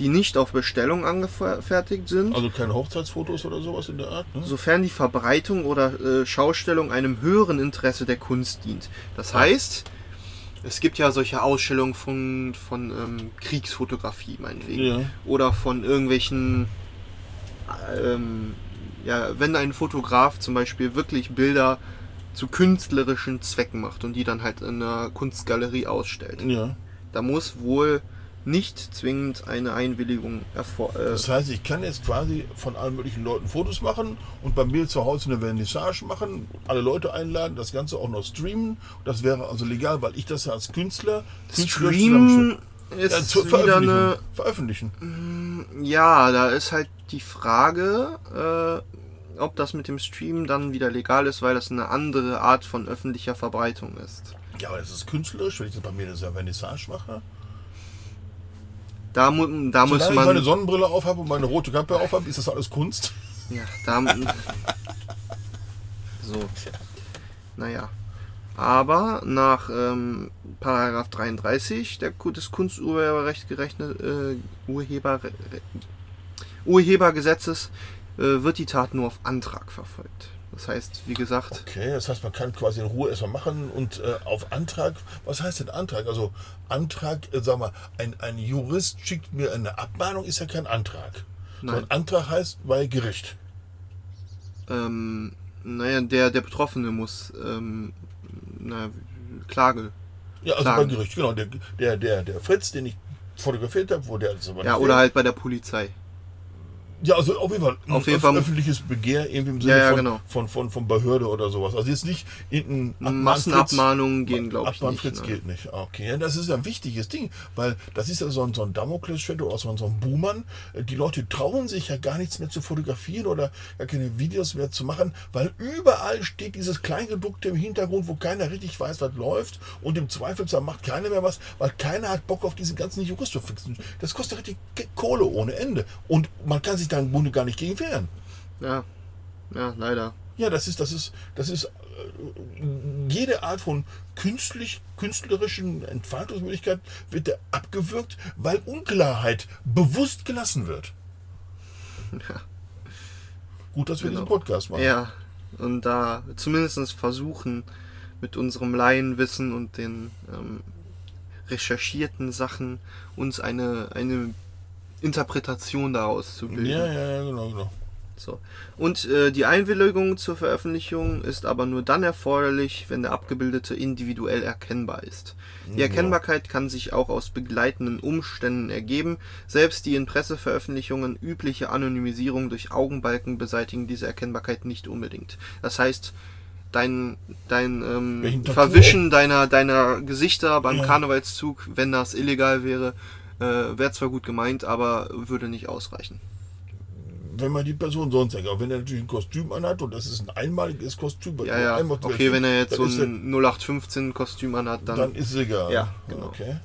die nicht auf Bestellung angefertigt sind, Also keine Hochzeitsfotos oder sowas in der Art, ne? sofern die Verbreitung oder äh, Schaustellung einem höheren Interesse der Kunst dient. Das heißt, es gibt ja solche Ausstellungen von, von ähm, Kriegsfotografie, meinetwegen. Ja. Oder von irgendwelchen, ähm, ja, wenn ein Fotograf zum Beispiel wirklich Bilder zu künstlerischen Zwecken macht und die dann halt in einer Kunstgalerie ausstellt. Ja. Da muss wohl nicht zwingend eine Einwilligung erfor äh, Das heißt, ich kann jetzt quasi von allen möglichen Leuten Fotos machen und bei mir zu Hause eine Vernissage machen, alle Leute einladen, das Ganze auch noch streamen. Das wäre also legal, weil ich das als Künstler künstlerisch Streamen ist Ja, zu, wieder veröffentlichen. eine. veröffentlichen. Ja, da ist halt die Frage, äh, ob das mit dem Streamen dann wieder legal ist, weil das eine andere Art von öffentlicher Verbreitung ist. Ja, aber das ist künstlerisch, wenn ich das bei mir eine Vernissage mache. Da, mu da muss Solange ich meine man. Sonnenbrille aufhabe und meine rote Kappe aufhabe, ist das alles Kunst. Ja, da. so. Naja. Aber nach ähm, Paragraph 33 der, des Kunsturheberrecht gerechnet, äh, Urheber, Urhebergesetzes äh, wird die Tat nur auf Antrag verfolgt. Das heißt, wie gesagt, Okay, das heißt, man kann quasi in Ruhe erstmal machen und äh, auf Antrag, was heißt denn Antrag? Also Antrag, äh, sag mal, ein, ein Jurist schickt mir eine Abmahnung, ist ja kein Antrag. Nein. Sondern Antrag heißt bei Gericht. ähm, naja, der, der Betroffene muss ähm, na, Klage. Ja, also Klagen. bei Gericht, genau. Der, der, der, der Fritz, den ich fotografiert habe, wo der aber Ja, oder halt bei der Polizei. Ja, also auf jeden Fall. ein Auf jeden Fall. öffentliches Begehr irgendwie im Sinne Ja, ja, von, genau. von, von, von Behörde oder sowas. Also jetzt nicht Abmahnfritz- Massenabmahnungen gehen, glaube ich, Abmahnfritz nicht. Ne? geht nicht. Okay, ja, das ist ein wichtiges Ding, weil das ist ja so ein, so ein Damoklesschwert oder so ein, so ein Buhmann. Die Leute trauen sich ja gar nichts mehr zu fotografieren oder gar keine Videos mehr zu machen, weil überall steht dieses Kleingedruckte im Hintergrund, wo keiner richtig weiß, was läuft und im Zweifelsfall macht keiner mehr was, weil keiner hat Bock auf diesen ganzen Jurist zu fixen. Das kostet richtig Kohle ohne Ende und man kann sich da im Grunde gar nicht gegen wehren. Ja, ja, leider. Ja, das ist, das ist, das ist äh, jede Art von künstlich, künstlerischen Entfaltungsmöglichkeit wird abgewürgt, weil Unklarheit bewusst gelassen wird. Gut, dass wir Genau. diesen Podcast machen. Ja, und da zumindest versuchen, mit unserem Laienwissen und den ähm, recherchierten Sachen uns eine, eine Interpretation daraus zu bilden. ja, ja, ja, genau, genau. So. Und äh, die Einwilligung zur Veröffentlichung ist aber nur dann erforderlich, wenn der Abgebildete individuell erkennbar ist. Die Erkennbarkeit kann sich auch aus begleitenden Umständen ergeben. Selbst die in Presseveröffentlichungen übliche Anonymisierung durch Augenbalken beseitigen diese Erkennbarkeit nicht unbedingt. Das heißt, dein, dein ähm, Verwischen deiner, deiner Gesichter beim Ja. Karnevalszug, wenn das illegal wäre, äh, wäre zwar gut gemeint, aber würde nicht ausreichen. Wenn man die Person sonst sagt, auch wenn er natürlich ein Kostüm anhat und das ist ein einmaliges Kostüm, Ja, ja. einmal Okay, wenn er jetzt so ein 0815 Kostüm anhat, dann. dann ist es egal. Ja, genau. Okay.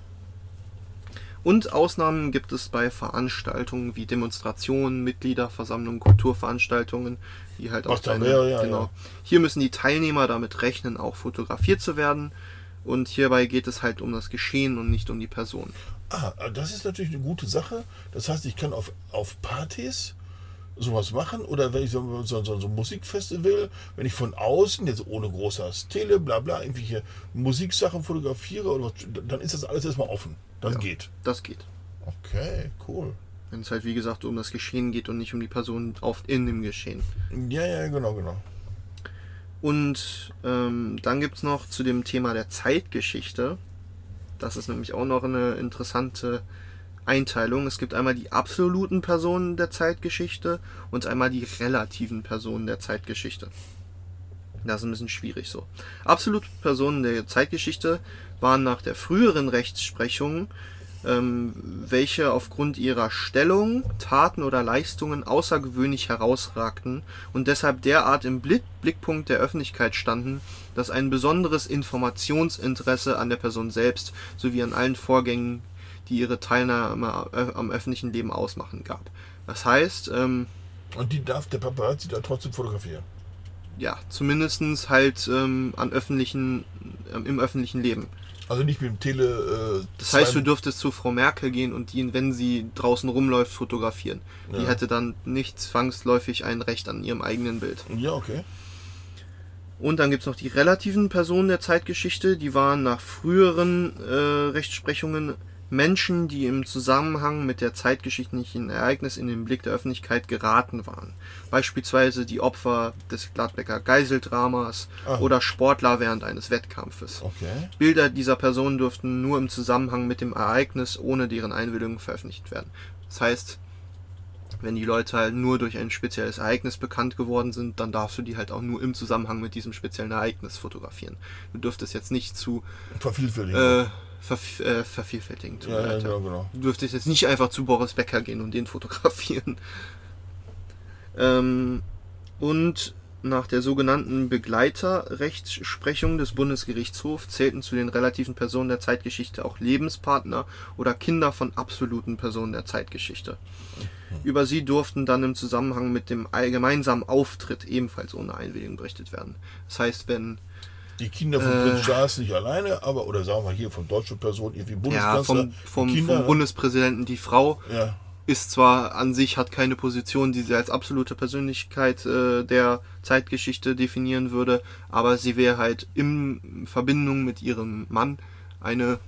Und Ausnahmen gibt es bei Veranstaltungen wie Demonstrationen, Mitgliederversammlungen, Kulturveranstaltungen, die halt auch da eine- wäre, ja, genau. ja. Hier müssen die Teilnehmer damit rechnen, auch fotografiert zu werden. Und hierbei geht es halt um das Geschehen und nicht um die Person. Ah, das ist natürlich eine gute Sache. Das heißt, ich kann auf, auf Partys sowas machen oder wenn ich so, so, so, so ein Musikfestival, wenn ich von außen, jetzt ohne großer Stele, bla bla, irgendwelche Musiksachen fotografiere, oder was, dann ist das alles erstmal offen. Das Ja. geht. Das geht. Okay, cool. Wenn es halt wie gesagt um das Geschehen geht und nicht um die Person auf in dem Geschehen. Ja, ja, genau, genau. Und ähm, dann gibt es noch zu dem Thema der Zeitgeschichte. Das ist nämlich auch noch eine interessante Einteilung. Es gibt einmal die absoluten Personen der Zeitgeschichte und einmal die relativen Personen der Zeitgeschichte. Das ist ein bisschen schwierig so. Absolute Personen der Zeitgeschichte waren nach der früheren Rechtsprechung, ähm, welche aufgrund ihrer Stellung, Taten oder Leistungen außergewöhnlich herausragten und deshalb derart im Blick Blickpunkt der Öffentlichkeit standen, dass ein besonderes Informationsinteresse an der Person selbst sowie an allen Vorgängen, die ihre Teilnahme am öffentlichen Leben ausmachen, gab. Das heißt, ähm, Und die darf der Paparazzi da trotzdem fotografieren. ja, zumindestens halt ähm, an öffentlichen, ähm, im öffentlichen Leben. Also nicht mit dem Tele. Äh, Das heißt, du dürftest zu Frau Merkel gehen und die, wenn sie draußen rumläuft, fotografieren. Die Ja. hätte dann nicht zwangsläufig ein Recht an ihrem eigenen Bild. Ja, okay. Und dann gibt's noch die relativen Personen der Zeitgeschichte. Die waren nach früheren äh, Rechtsprechungen Menschen, die im Zusammenhang mit der zeitgeschichtlichen Ereignis in den Blick der Öffentlichkeit geraten waren. Beispielsweise die Opfer des Gladbecker Geiseldramas Ah. oder Sportler während eines Wettkampfes. Okay. Bilder dieser Personen durften nur im Zusammenhang mit dem Ereignis ohne deren Einwilligung veröffentlicht werden. Das heißt, wenn die Leute halt nur durch ein spezielles Ereignis bekannt geworden sind, dann darfst du die halt auch nur im Zusammenhang mit diesem speziellen Ereignis fotografieren. Du dürftest jetzt nicht zu Vervielfältigen. äh, verf äh, vervielfältigen. ja, ja, leid, ja. genau, genau. Du dürftest jetzt nicht einfach zu Boris Becker gehen und den fotografieren. Ähm, und nach der sogenannten Begleiterrechtsprechung des Bundesgerichtshofs zählten zu den relativen Personen der Zeitgeschichte auch Lebenspartner oder Kinder von absoluten Personen der Zeitgeschichte. Über sie durften dann im Zusammenhang mit dem gemeinsamen Auftritt ebenfalls ohne Einwilligung berichtet werden. Das heißt, wenn Die Kinder von Äh. Prinz Charles nicht alleine, aber, oder sagen wir hier von deutschen Personen, irgendwie Ja, Bundeskanzler. vom, vom, Kinder, vom Bundespräsidenten die Frau Ja, ist zwar an sich, hat keine Position, die sie als absolute Persönlichkeit äh, der Zeitgeschichte definieren würde, aber sie wäre halt in Verbindung mit ihrem Mann eine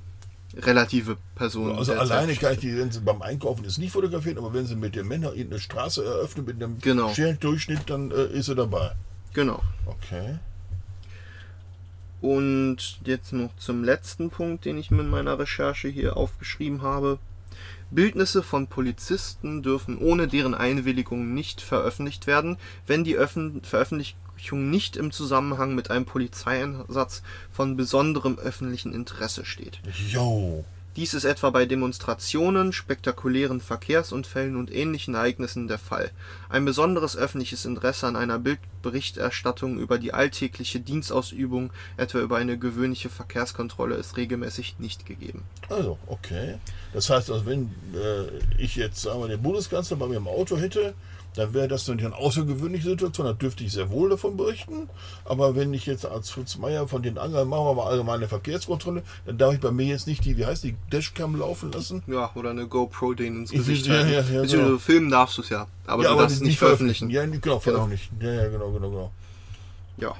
relative Person. also alleine kann ich die, wenn sie beim Einkaufen ist, nicht fotografieren, aber wenn sie mit dem Männer eine Straße eröffnen mit einem Genau. Durchschnitt, dann äh, ist sie dabei. Genau. Okay. Und jetzt noch zum letzten Punkt, den ich mir in meiner Recherche hier aufgeschrieben habe. Bildnisse von Polizisten dürfen ohne deren Einwilligung nicht veröffentlicht werden, wenn die Öffn Veröffentlichung nicht im Zusammenhang mit einem Polizeieinsatz von besonderem öffentlichen Interesse steht. Jo. Dies ist etwa bei Demonstrationen, spektakulären Verkehrsunfällen und ähnlichen Ereignissen der Fall. Ein besonderes öffentliches Interesse an einer Bildberichterstattung über die alltägliche Dienstausübung, etwa über eine gewöhnliche Verkehrskontrolle, ist regelmäßig nicht gegeben. Also, okay. Das heißt, also wenn äh, ich jetzt sagen wir, den Bundeskanzler bei mir im Auto hätte, dann wäre das nicht eine außergewöhnliche Situation, da dürfte ich sehr wohl davon berichten. Aber wenn ich jetzt als Fritz Meier von den anderen machen wir mal allgemeine Verkehrskontrolle, dann darf ich bei mir jetzt nicht die, wie heißt die, Dashcam laufen lassen. Ja, oder eine GoPro denen ins Ich- Gesicht ja, ja, ja, genau. filmen darfst du es ja, aber ja, du darfst es nicht veröffentlichen. Ja, genau, veröffentlichen. Ja, ja, genau, genau, genau. Ja,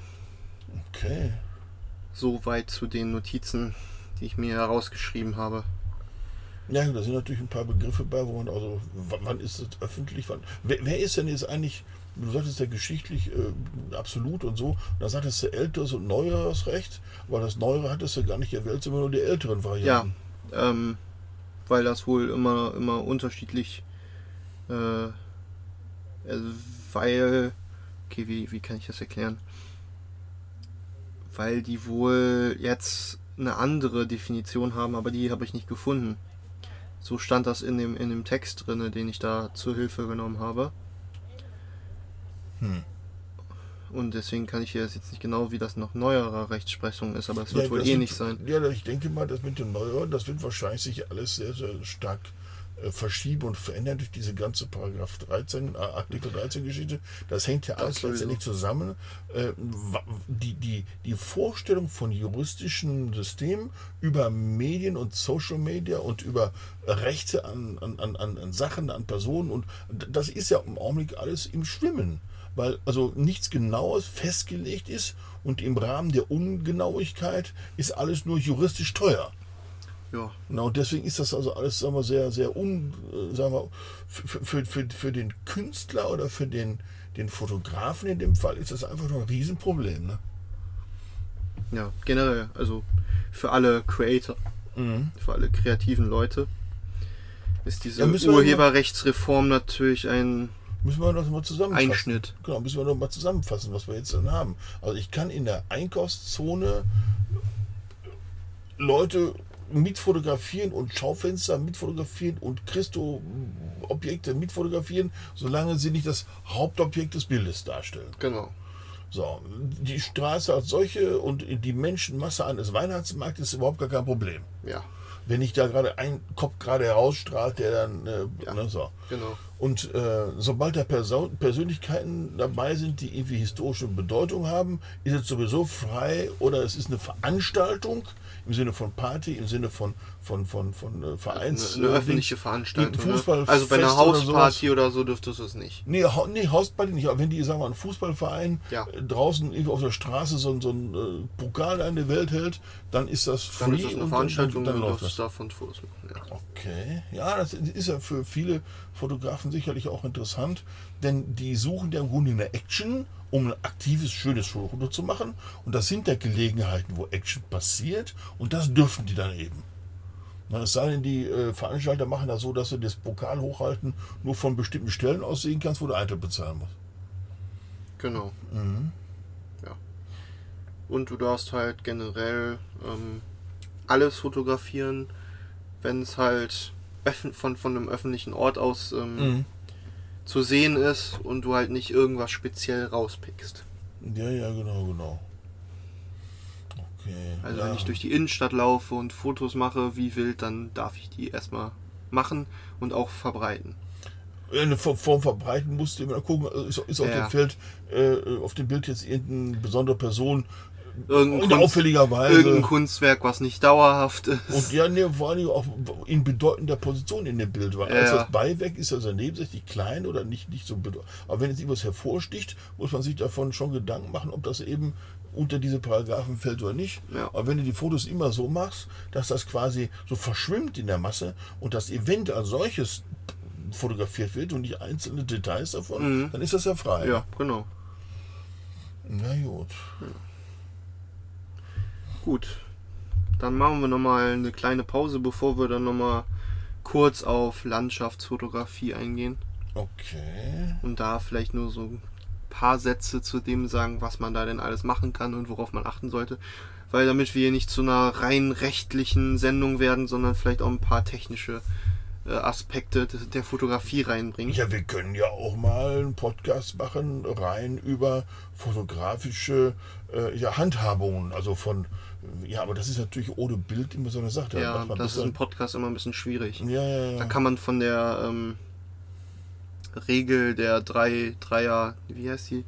Okay. soweit zu den Notizen, die ich mir herausgeschrieben habe. Ja, da sind natürlich ein paar Begriffe bei, wo man also, wann ist es öffentlich, wann, wer, wer ist denn jetzt eigentlich, du sagtest ja geschichtlich äh, absolut und so, da sagtest du älteres und neueres Recht, aber das Neuere hattest du gar nicht erwähnt, sondern nur die älteren Ja, Varianten. ähm, weil das wohl immer, immer unterschiedlich, äh, also weil, okay, wie, wie kann ich das erklären? Weil die wohl jetzt eine andere Definition haben, aber die habe ich nicht gefunden. So stand das in dem, in dem Text drin, den ich da zur Hilfe genommen habe. Hm. Und deswegen kann ich hier jetzt nicht genau, wie das noch neuerer Rechtsprechung ist, aber es wird Ja, wohl ähnlich wird- sein. Ja, ich denke mal, das mit dem Neueren, das wird wahrscheinlich sich alles sehr, sehr stark verschieben und verändern durch diese ganze Paragraph 13, äh, Artikel 13 Geschichte. Das hängt ja alles letztendlich zusammen. Äh, die, die, die Vorstellung von juristischen Systemen über Medien und Social Media und über Rechte an, an, an, an Sachen, an Personen und das ist ja im Augenblick alles im Schwimmen weil also nichts Genaues festgelegt ist und im Rahmen der Ungenauigkeit ist alles nur juristisch teuer. Ja, Na, und deswegen ist das also alles, sagen wir, sehr, sehr un, äh, sagen wir, für, für, für, für den Künstler oder für den, den Fotografen in dem Fall ist das einfach nur ein Riesenproblem. Ne? Ja, generell, also für alle Creator, Mhm. für alle kreativen Leute ist diese Ja, Urheberrechtsreform natürlich ein Müssen wir das mal zusammenfassen. Einschnitt. Genau, müssen wir noch mal zusammenfassen, was wir jetzt dann haben. Also ich kann in der Einkaufszone Leute mitfotografieren und Schaufenster mitfotografieren und Christo-Objekte mitfotografieren, solange sie nicht das Hauptobjekt des Bildes darstellen. Genau. So, die Straße als solche und die Menschenmasse eines Weihnachtsmarktes ist überhaupt gar kein Problem. Ja, Wenn nicht da gerade ein Kopf gerade herausstrahlt, der dann, äh, Ja. ne, so. genau. Und äh, sobald da Person Persönlichkeiten dabei sind, die irgendwie historische Bedeutung haben, ist es sowieso frei oder es ist eine Veranstaltung im Sinne von Party, im Sinne von, von, von, von äh, Vereins. Eine, eine äh, öffentliche. Veranstaltung. Ne? Fußballfest Also bei einer oder Hausparty oder, so dürftest du es nicht. Nee, Ha- nee, Hausparty nicht. Aber wenn die, sagen wir, ein Fußballverein Ja. äh, draußen auf der Straße so, ein- so ein äh, Pokal an die Welt hält, dann ist das free Dann ist das eine und Veranstaltung, dann, dann, dann läuft das. davon Fotos machen. Ja. Okay, ja, das ist ja für viele Fotografen sicherlich auch interessant, denn die suchen ja im Grunde eine Action, um ein aktives, schönes Foto zu machen. Und das sind ja Gelegenheiten, wo Action passiert und das dürfen die dann eben. Na, es sei denn, die äh, Veranstalter machen das so, dass du das Pokal hochhalten nur von bestimmten Stellen aus sehen kannst, wo du Eintritt bezahlen musst. Genau. Mhm. Ja. Und du darfst halt generell ähm, alles fotografieren, wenn es halt von, von einem öffentlichen Ort aus ähm, zu sehen ist und du halt nicht irgendwas speziell rauspickst. Ja, ja, genau, genau. Okay. Also ja. wenn ich durch die Innenstadt laufe und Fotos mache wie wild, dann darf ich die erstmal machen und auch verbreiten. eine Form Form verbreiten musst, immer gucken, ist, ist auf Ja. dem Feld, äh, auf dem Bild jetzt irgendeine besondere Person irgendein, Und Kunst, auffälligerweise. irgendein Kunstwerk, was nicht dauerhaft ist. Und ja, ne, vor allem auch in bedeutender Position in dem Bild. Weil Ja, als das Beiwerk ist also nebensächlich klein oder nicht, nicht so bedeutend. Aber wenn jetzt irgendwas hervorsticht, muss man sich davon schon Gedanken machen, ob das eben unter diese Paragraphen fällt oder nicht. Ja. Aber wenn du die Fotos immer so machst, dass das quasi so verschwimmt in der Masse und das Event als solches fotografiert wird und nicht einzelne Details davon, dann ist das ja frei. ja, genau. Na gut. Gut. Dann machen wir nochmal eine kleine Pause, bevor wir dann nochmal kurz auf Landschaftsfotografie eingehen. Okay. Und da vielleicht nur so paar Sätze zu dem sagen, was man da denn alles machen kann und worauf man achten sollte. Weil damit wir hier nicht zu einer rein rechtlichen Sendung werden, sondern vielleicht auch ein paar technische äh, Aspekte der Fotografie reinbringen. Ja, wir können ja auch mal einen Podcast machen, rein über fotografische äh, ja, Handhabungen. Also von, ja, aber das ist natürlich ohne Bild immer so eine Sache. Da Ja, das ist im Podcast immer ein bisschen schwierig. ja, ja, ja. Da kann man von der ähm, Regel der drei, Dreier, wie heißt die?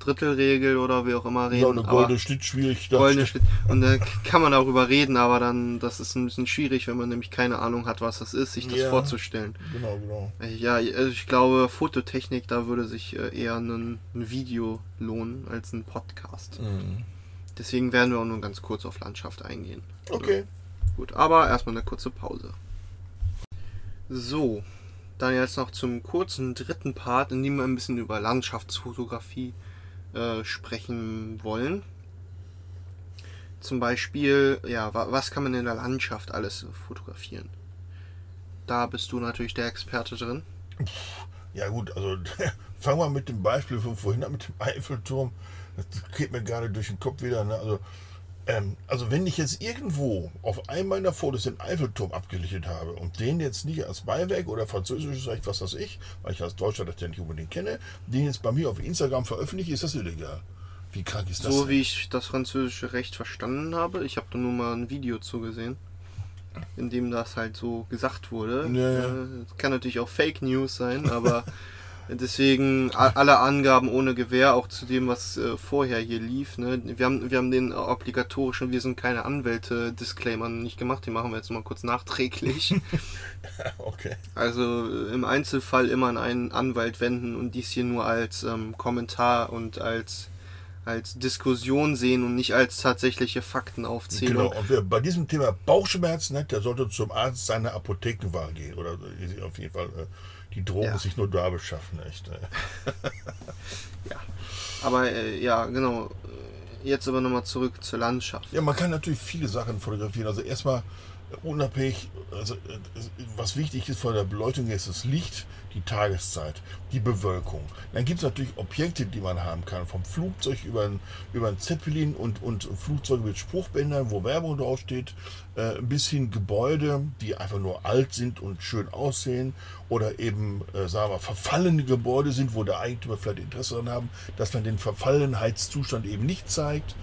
Drittelregel oder wie auch immer reden. ja, eine goldene Schnitt schwierig. da goldene Schnitt. Und da kann man darüber reden, aber dann, das ist ein bisschen schwierig, wenn man nämlich keine Ahnung hat, was das ist, sich das Ja. vorzustellen. Genau, genau. Äh, Ja, also ich glaube, Fototechnik, da würde sich äh, eher ein, ein Video lohnen als ein Podcast. Mhm. Deswegen werden wir auch nur ganz kurz auf Landschaft eingehen. Okay. Gut, aber erstmal eine kurze Pause. So, dann jetzt noch zum kurzen dritten Part, in dem wir ein bisschen über Landschaftsfotografie äh, sprechen wollen. Zum Beispiel, ja, wa was kann man in der Landschaft alles fotografieren? Da bist du natürlich der Experte drin. Ja gut, also fangen wir mit dem Beispiel von vorhin an mit dem Eiffelturm. Das geht mir gerade durch den Kopf wieder. Ne? Also, ähm, also wenn ich jetzt irgendwo auf einem meiner Fotos den Eiffelturm abgelichtet habe und den jetzt nicht als Beiwerk oder französisches Recht, was weiß ich, weil ich als Deutscher das ja nicht unbedingt kenne, den jetzt bei mir auf Instagram veröffentliche, ist das illegal. Wie krank ist das? So denn? wie ich das französische Recht verstanden habe. Ich habe da nur mal ein Video zugesehen, in dem das halt so gesagt wurde. Ja, ja. Äh, Es kann natürlich auch Fake News sein, aber deswegen alle Angaben ohne Gewähr, auch zu dem, was äh, vorher hier lief. Ne? Wir, haben, wir haben den obligatorischen Wir sind keine Anwälte-Disclaimer nicht gemacht, den machen wir jetzt mal kurz nachträglich. Okay. Also äh, im Einzelfall immer an einen Anwalt wenden und dies hier nur als ähm, Kommentar und als, als Diskussion sehen und nicht als tatsächliche Faktenaufzählung. Genau, und wer bei diesem Thema Bauchschmerzen hat, der sollte zum Arzt seiner Apothekenwahl gehen. Oder auf jeden Fall äh, die Drogen Ja. sich nur da beschaffen. Echt. Ja. Aber äh, ja, genau. Jetzt aber nochmal zurück zur Landschaft. Ja, man kann natürlich viele Sachen fotografieren. Also erstmal unabhängig, also äh, was wichtig ist von der Beleuchtung ist das Licht, die Tageszeit, die Bewölkung. Dann gibt es natürlich Objekte, die man haben kann, vom Flugzeug über ein, über ein Zeppelin und, und Flugzeuge mit Spruchbändern, wo Werbung draufsteht, äh, bis hin Gebäude, die einfach nur alt sind und schön aussehen oder eben, äh, sagen wir, verfallene Gebäude sind, wo der Eigentümer vielleicht Interesse daran haben, dass man den Verfallenheitszustand eben nicht zeigt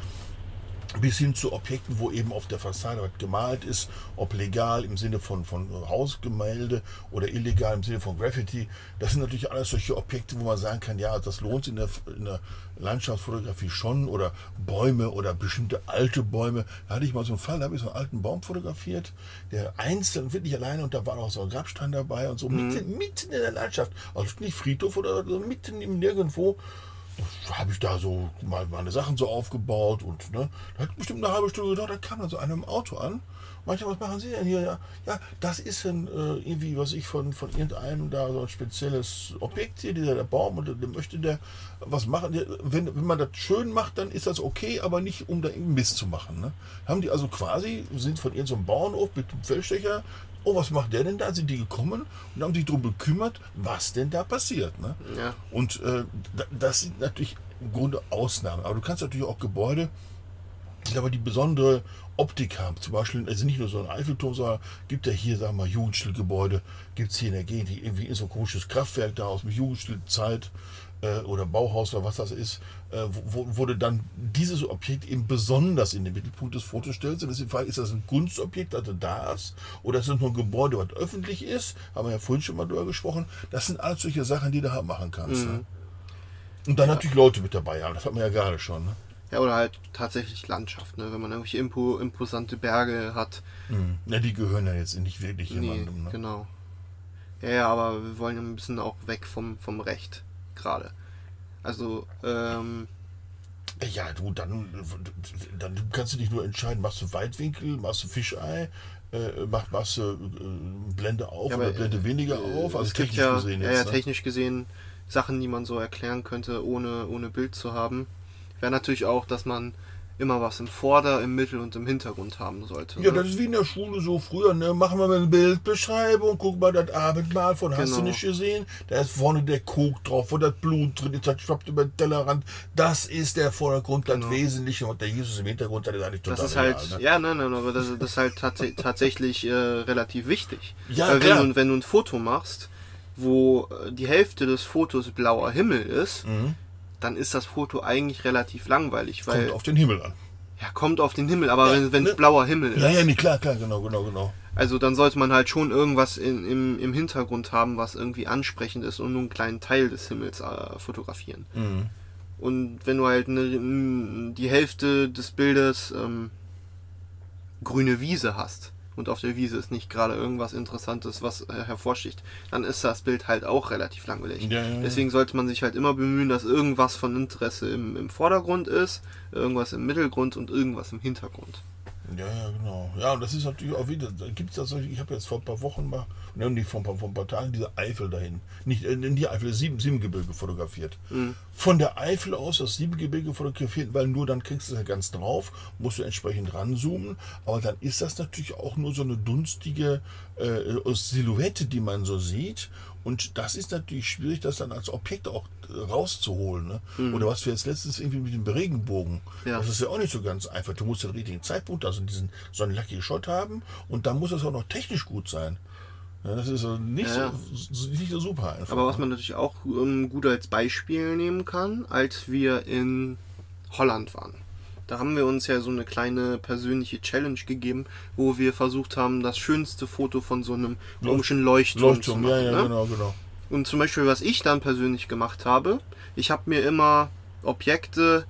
bis hin zu Objekten, wo eben auf der Fassade was gemalt ist, ob legal im Sinne von, von Hausgemälde oder illegal im Sinne von Graffiti. Das sind natürlich alles solche Objekte, wo man sagen kann, ja, das lohnt sich in der, in der Landschaftsfotografie schon oder Bäume oder bestimmte alte Bäume. Da hatte ich mal so einen Fall, da habe ich so einen alten Baum fotografiert, der einzeln wirklich alleine und da war auch so ein Grabstein dabei und so mitten, mitten in der Landschaft, also nicht Friedhof oder so, mitten im Nirgendwo habe ich da so mal meine Sachen so aufgebaut und ne, da hat bestimmt eine halbe Stunde gedauert, da kam dann so einer im Auto an. Manche, was machen Sie denn hier? Ja, ja das ist ein, äh, irgendwie, was ich von, von irgendeinem da so ein spezielles Objekt hier, dieser der Baum und der möchte der was machen. Der, wenn, wenn man das schön macht, dann ist das okay, aber nicht, um da irgendwie Mist zu machen. Ne? Haben die also quasi, sind von irgendeinem Bauernhof mit dem Feldstecher Oh, was macht der denn da? Sind die gekommen und haben sich darum gekümmert, was denn da passiert. Ne? Ja. Und äh, da- das sind natürlich im Grunde Ausnahmen. Aber du kannst natürlich auch Gebäude, die aber die besondere Optik haben. Zum Beispiel, also nicht nur so ein Eiffelturm, sondern gibt ja hier, sagen wir mal, Jugendstilgebäude, gibt es hier in der Gegend, die irgendwie ist so ein komisches Kraftwerk da aus dem Jugendstilzeit äh, oder Bauhaus oder was das ist, äh, wo, wo du dann dieses Objekt eben besonders in den Mittelpunkt des Fotos stellst. Und das ist die Frage, ist das ein Kunstobjekt, das du da hast, oder ist das nur ein Gebäude, was öffentlich ist? Haben wir ja vorhin schon mal drüber gesprochen. Das sind alles solche Sachen, die du halt machen kannst. Ne? Und dann natürlich Leute mit dabei haben, das hat man ja gerade schon. Ne? Ja, oder halt tatsächlich Landschaft, ne? wenn man irgendwelche impo, imposante Berge hat. Mhm. Ja, die gehören ja jetzt nicht wirklich Nee, jemandem. Ne? genau. Ja, ja, aber wir wollen ja ein bisschen auch weg vom, vom Recht gerade. Also, ähm, Ja, du, dann, dann kannst du dich nur entscheiden, machst du Weitwinkel, machst du Fischei, äh, mach, machst du äh, Blende auf Ja, oder aber, Blende weniger äh, auf. Also technisch ja, gesehen ja, jetzt. ja, ne? technisch gesehen Sachen, die man so erklären könnte, ohne, ohne Bild zu haben. Wäre natürlich auch, dass man immer was im Vorder-, im Mittel- und im Hintergrund haben sollte. Ja, ne? das ist wie in der Schule so früher, ne? Machen wir mal eine Bildbeschreibung, guck mal das Abendmahl von, hast du Genau. nicht gesehen? Da ist vorne der Kok drauf, wo das Blut drin ist, das schwappt über den Tellerrand. Das ist der Vordergrund, das Genau. Wesentliche und der Jesus im Hintergrund, das ist eigentlich total Das ist halt, egal, ne? ja, nein, nein, aber das, das ist halt tats tatsächlich äh, relativ wichtig. Ja, Weil wenn klar. du, wenn du ein Foto machst, wo äh, die Hälfte des Fotos blauer Himmel ist, Mhm. dann ist das Foto eigentlich relativ langweilig, weil Kommt auf den Himmel an. ja kommt auf den Himmel, aber Ja, wenn es ne? blauer Himmel ist, Ja, ja, nee, klar, klar, genau, genau, genau. also dann sollte man halt schon irgendwas in, im, im Hintergrund haben, was irgendwie ansprechend ist und nur einen kleinen Teil des Himmels äh, fotografieren. Mhm. Und wenn du halt eine, n- die Hälfte des Bildes ähm, grüne Wiese hast und auf der Wiese ist nicht gerade irgendwas Interessantes, was äh, hervorsticht, dann ist das Bild halt auch relativ langweilig. Ja, ja. Deswegen sollte man sich halt immer bemühen, dass irgendwas von Interesse im, im Vordergrund ist, irgendwas im Mittelgrund und irgendwas im Hintergrund. Ja, ja, genau. Ja, und das ist natürlich auch wieder, da gibt es das, ich habe jetzt vor ein paar Wochen mal, ne, nicht vor, ein paar- vor ein paar Tagen, diese Eifel dahin, nicht äh, in die Eifel, Sieben, Siebengebirge fotografiert. Von der Eifel aus das Siebengebirge fotografiert, weil nur dann kriegst du es ja ganz drauf, musst du entsprechend ranzoomen, aber dann ist das natürlich auch nur so eine dunstige äh, Silhouette, die man so sieht. Und das ist natürlich schwierig, das dann als Objekt auch äh, rauszuholen. Ne? Oder was wir jetzt letztens irgendwie mit dem Regenbogen. Ja. Das ist ja auch nicht so ganz einfach. Du musst den richtigen Zeitpunkt, also diesen so einen Lucky Shot haben und dann muss es auch noch technisch gut sein. Ja, das ist nicht, Ja, So, so- nicht so super einfach. Aber was man natürlich auch ähm, gut als Beispiel nehmen kann, als wir in Holland waren. Da haben wir uns ja so eine kleine persönliche Challenge gegeben, wo wir versucht haben, das schönste Foto von so einem komischen Leuchtturm, Leuchtturm, zu ja, machen. ja, ne? genau, genau. Und zum Beispiel, was ich dann persönlich gemacht habe, ich habe mir immer Objekte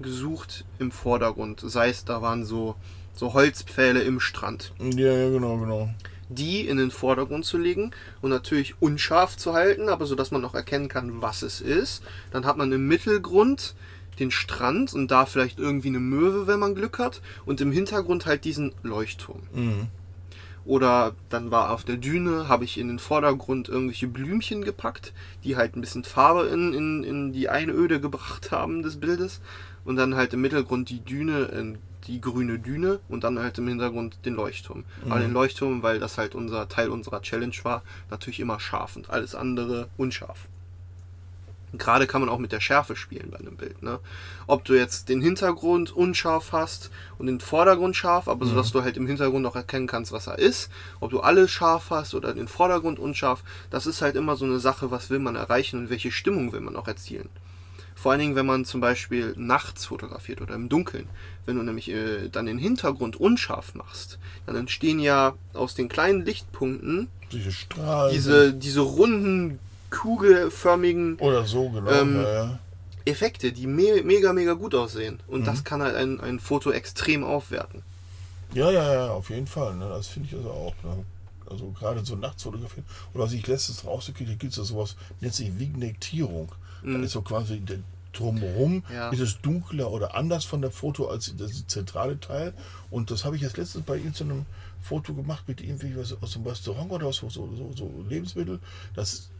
gesucht im Vordergrund. Sei es, da waren so, so Holzpfähle im Strand. Ja, ja, genau, genau. Die in den Vordergrund zu legen und natürlich unscharf zu halten, aber so dass man auch erkennen kann, was es ist. Dann hat man im Mittelgrund den Strand und da vielleicht irgendwie eine Möwe, wenn man Glück hat. Und im Hintergrund halt diesen Leuchtturm. Mhm. Oder dann war auf der Düne, habe ich in den Vordergrund irgendwelche Blümchen gepackt, die halt ein bisschen Farbe in, in, in die Einöde gebracht haben des Bildes. Und dann halt im Mittelgrund die Düne, die grüne Düne und dann halt im Hintergrund den Leuchtturm. Aber den Leuchtturm, weil das halt unser Teil unserer Challenge war, natürlich immer scharf und alles andere unscharf. Und Gerade kann man auch mit der Schärfe spielen bei einem Bild. Ne? Ob du jetzt den Hintergrund unscharf hast und den Vordergrund scharf, aber so dass du halt im Hintergrund auch erkennen kannst, was er ist. Ob du alles scharf hast oder den Vordergrund unscharf, das ist halt immer so eine Sache, was will man erreichen und welche Stimmung will man auch erzielen. Vor allen Dingen, wenn man zum Beispiel nachts fotografiert oder im Dunkeln. Wenn du nämlich äh, dann den Hintergrund unscharf machst, dann entstehen ja aus den kleinen Lichtpunkten Diese Strahlen. diese, diese runden, kugelförmigen so, genau. Ähm, ja. Effekte, die me mega, mega gut aussehen. Und das kann halt ein, ein Foto extrem aufwerten. Ja, ja, ja, auf jeden Fall. Ne? Das finde ich also auch. Ne? Also gerade so nachts fotografieren. Oder was ich letztens rausgekriegt habe, gibt es ja sowas, nennt sich Vignettierung. Da ist so quasi der drumherum, Ja. ist es dunkler oder anders von der Foto als das zentrale Teil. Und das habe ich jetzt letztens bei irgendeinem Foto gemacht mit irgendwie was aus dem Restaurant oder aus so, so, so, so Lebensmittel. Das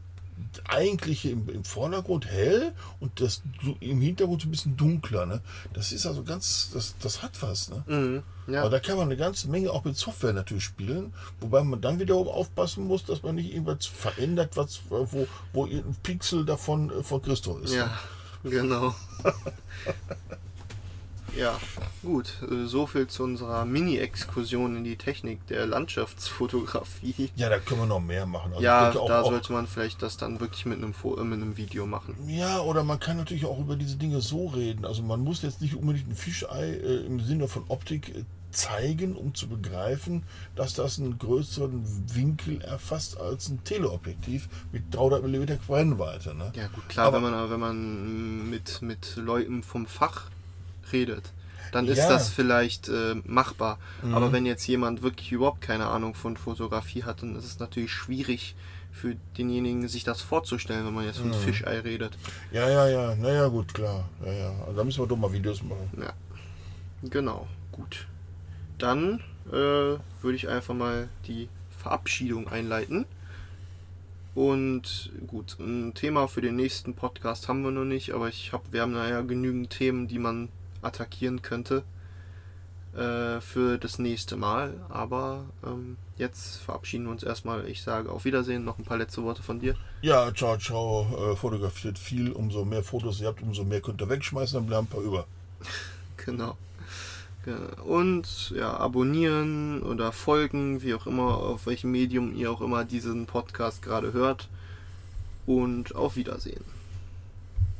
eigentliche im, im Vordergrund hell und das im Hintergrund so ein bisschen dunkler. Ne? Das ist also ganz, das, das hat was. Ne? Mhm. Ja. Aber da kann man eine ganze Menge auch mit Software natürlich spielen, wobei man dann wiederum aufpassen muss, dass man nicht irgendwas verändert, was, wo, wo ein Pixel davon äh, von Christo ist. Ja, genau. ja, gut. äh, So viel zu unserer Mini-Exkursion in die Technik der Landschaftsfotografie. Ja, da können wir noch mehr machen. Also Ja, auch, da sollte man vielleicht das dann wirklich mit einem, äh, mit einem Video machen. Ja, oder man kann natürlich auch über diese Dinge so reden. Also man muss jetzt nicht unbedingt ein Fischei äh, im Sinne von Optik äh, zeigen, um zu begreifen, dass das einen größeren Winkel erfasst als ein Teleobjektiv mit 300 mm Brennweite. Ne? Ja, gut, klar, Aber- wenn man, wenn man mit, mit Leuten vom Fach redet, dann ist Ja. das vielleicht äh, machbar. Mhm. Aber wenn jetzt jemand wirklich überhaupt keine Ahnung von Fotografie hat, dann ist es natürlich schwierig für denjenigen, sich das vorzustellen, wenn man jetzt von Mhm. Fischei redet. Ja, ja, ja, naja, gut, klar. Ja, ja. Also da müssen wir doch mal Videos machen. Ja, genau, gut. Dann äh, würde ich einfach mal die Verabschiedung einleiten. Und gut, ein Thema für den nächsten Podcast haben wir noch nicht, aber ich habe, wir haben da ja genügend Themen, die man attackieren könnte äh, für das nächste Mal. Aber ähm, jetzt verabschieden wir uns erstmal. Ich sage auf Wiedersehen. Noch ein paar letzte Worte von dir. Ja, ciao, ciao. Äh, fotografiert viel. Umso mehr Fotos ihr habt, umso mehr könnt ihr wegschmeißen, dann bleiben ein paar über. Genau. Ge- Und ja, abonnieren oder folgen, wie auch immer, auf welchem Medium ihr auch immer diesen Podcast gerade hört. Und auf Wiedersehen.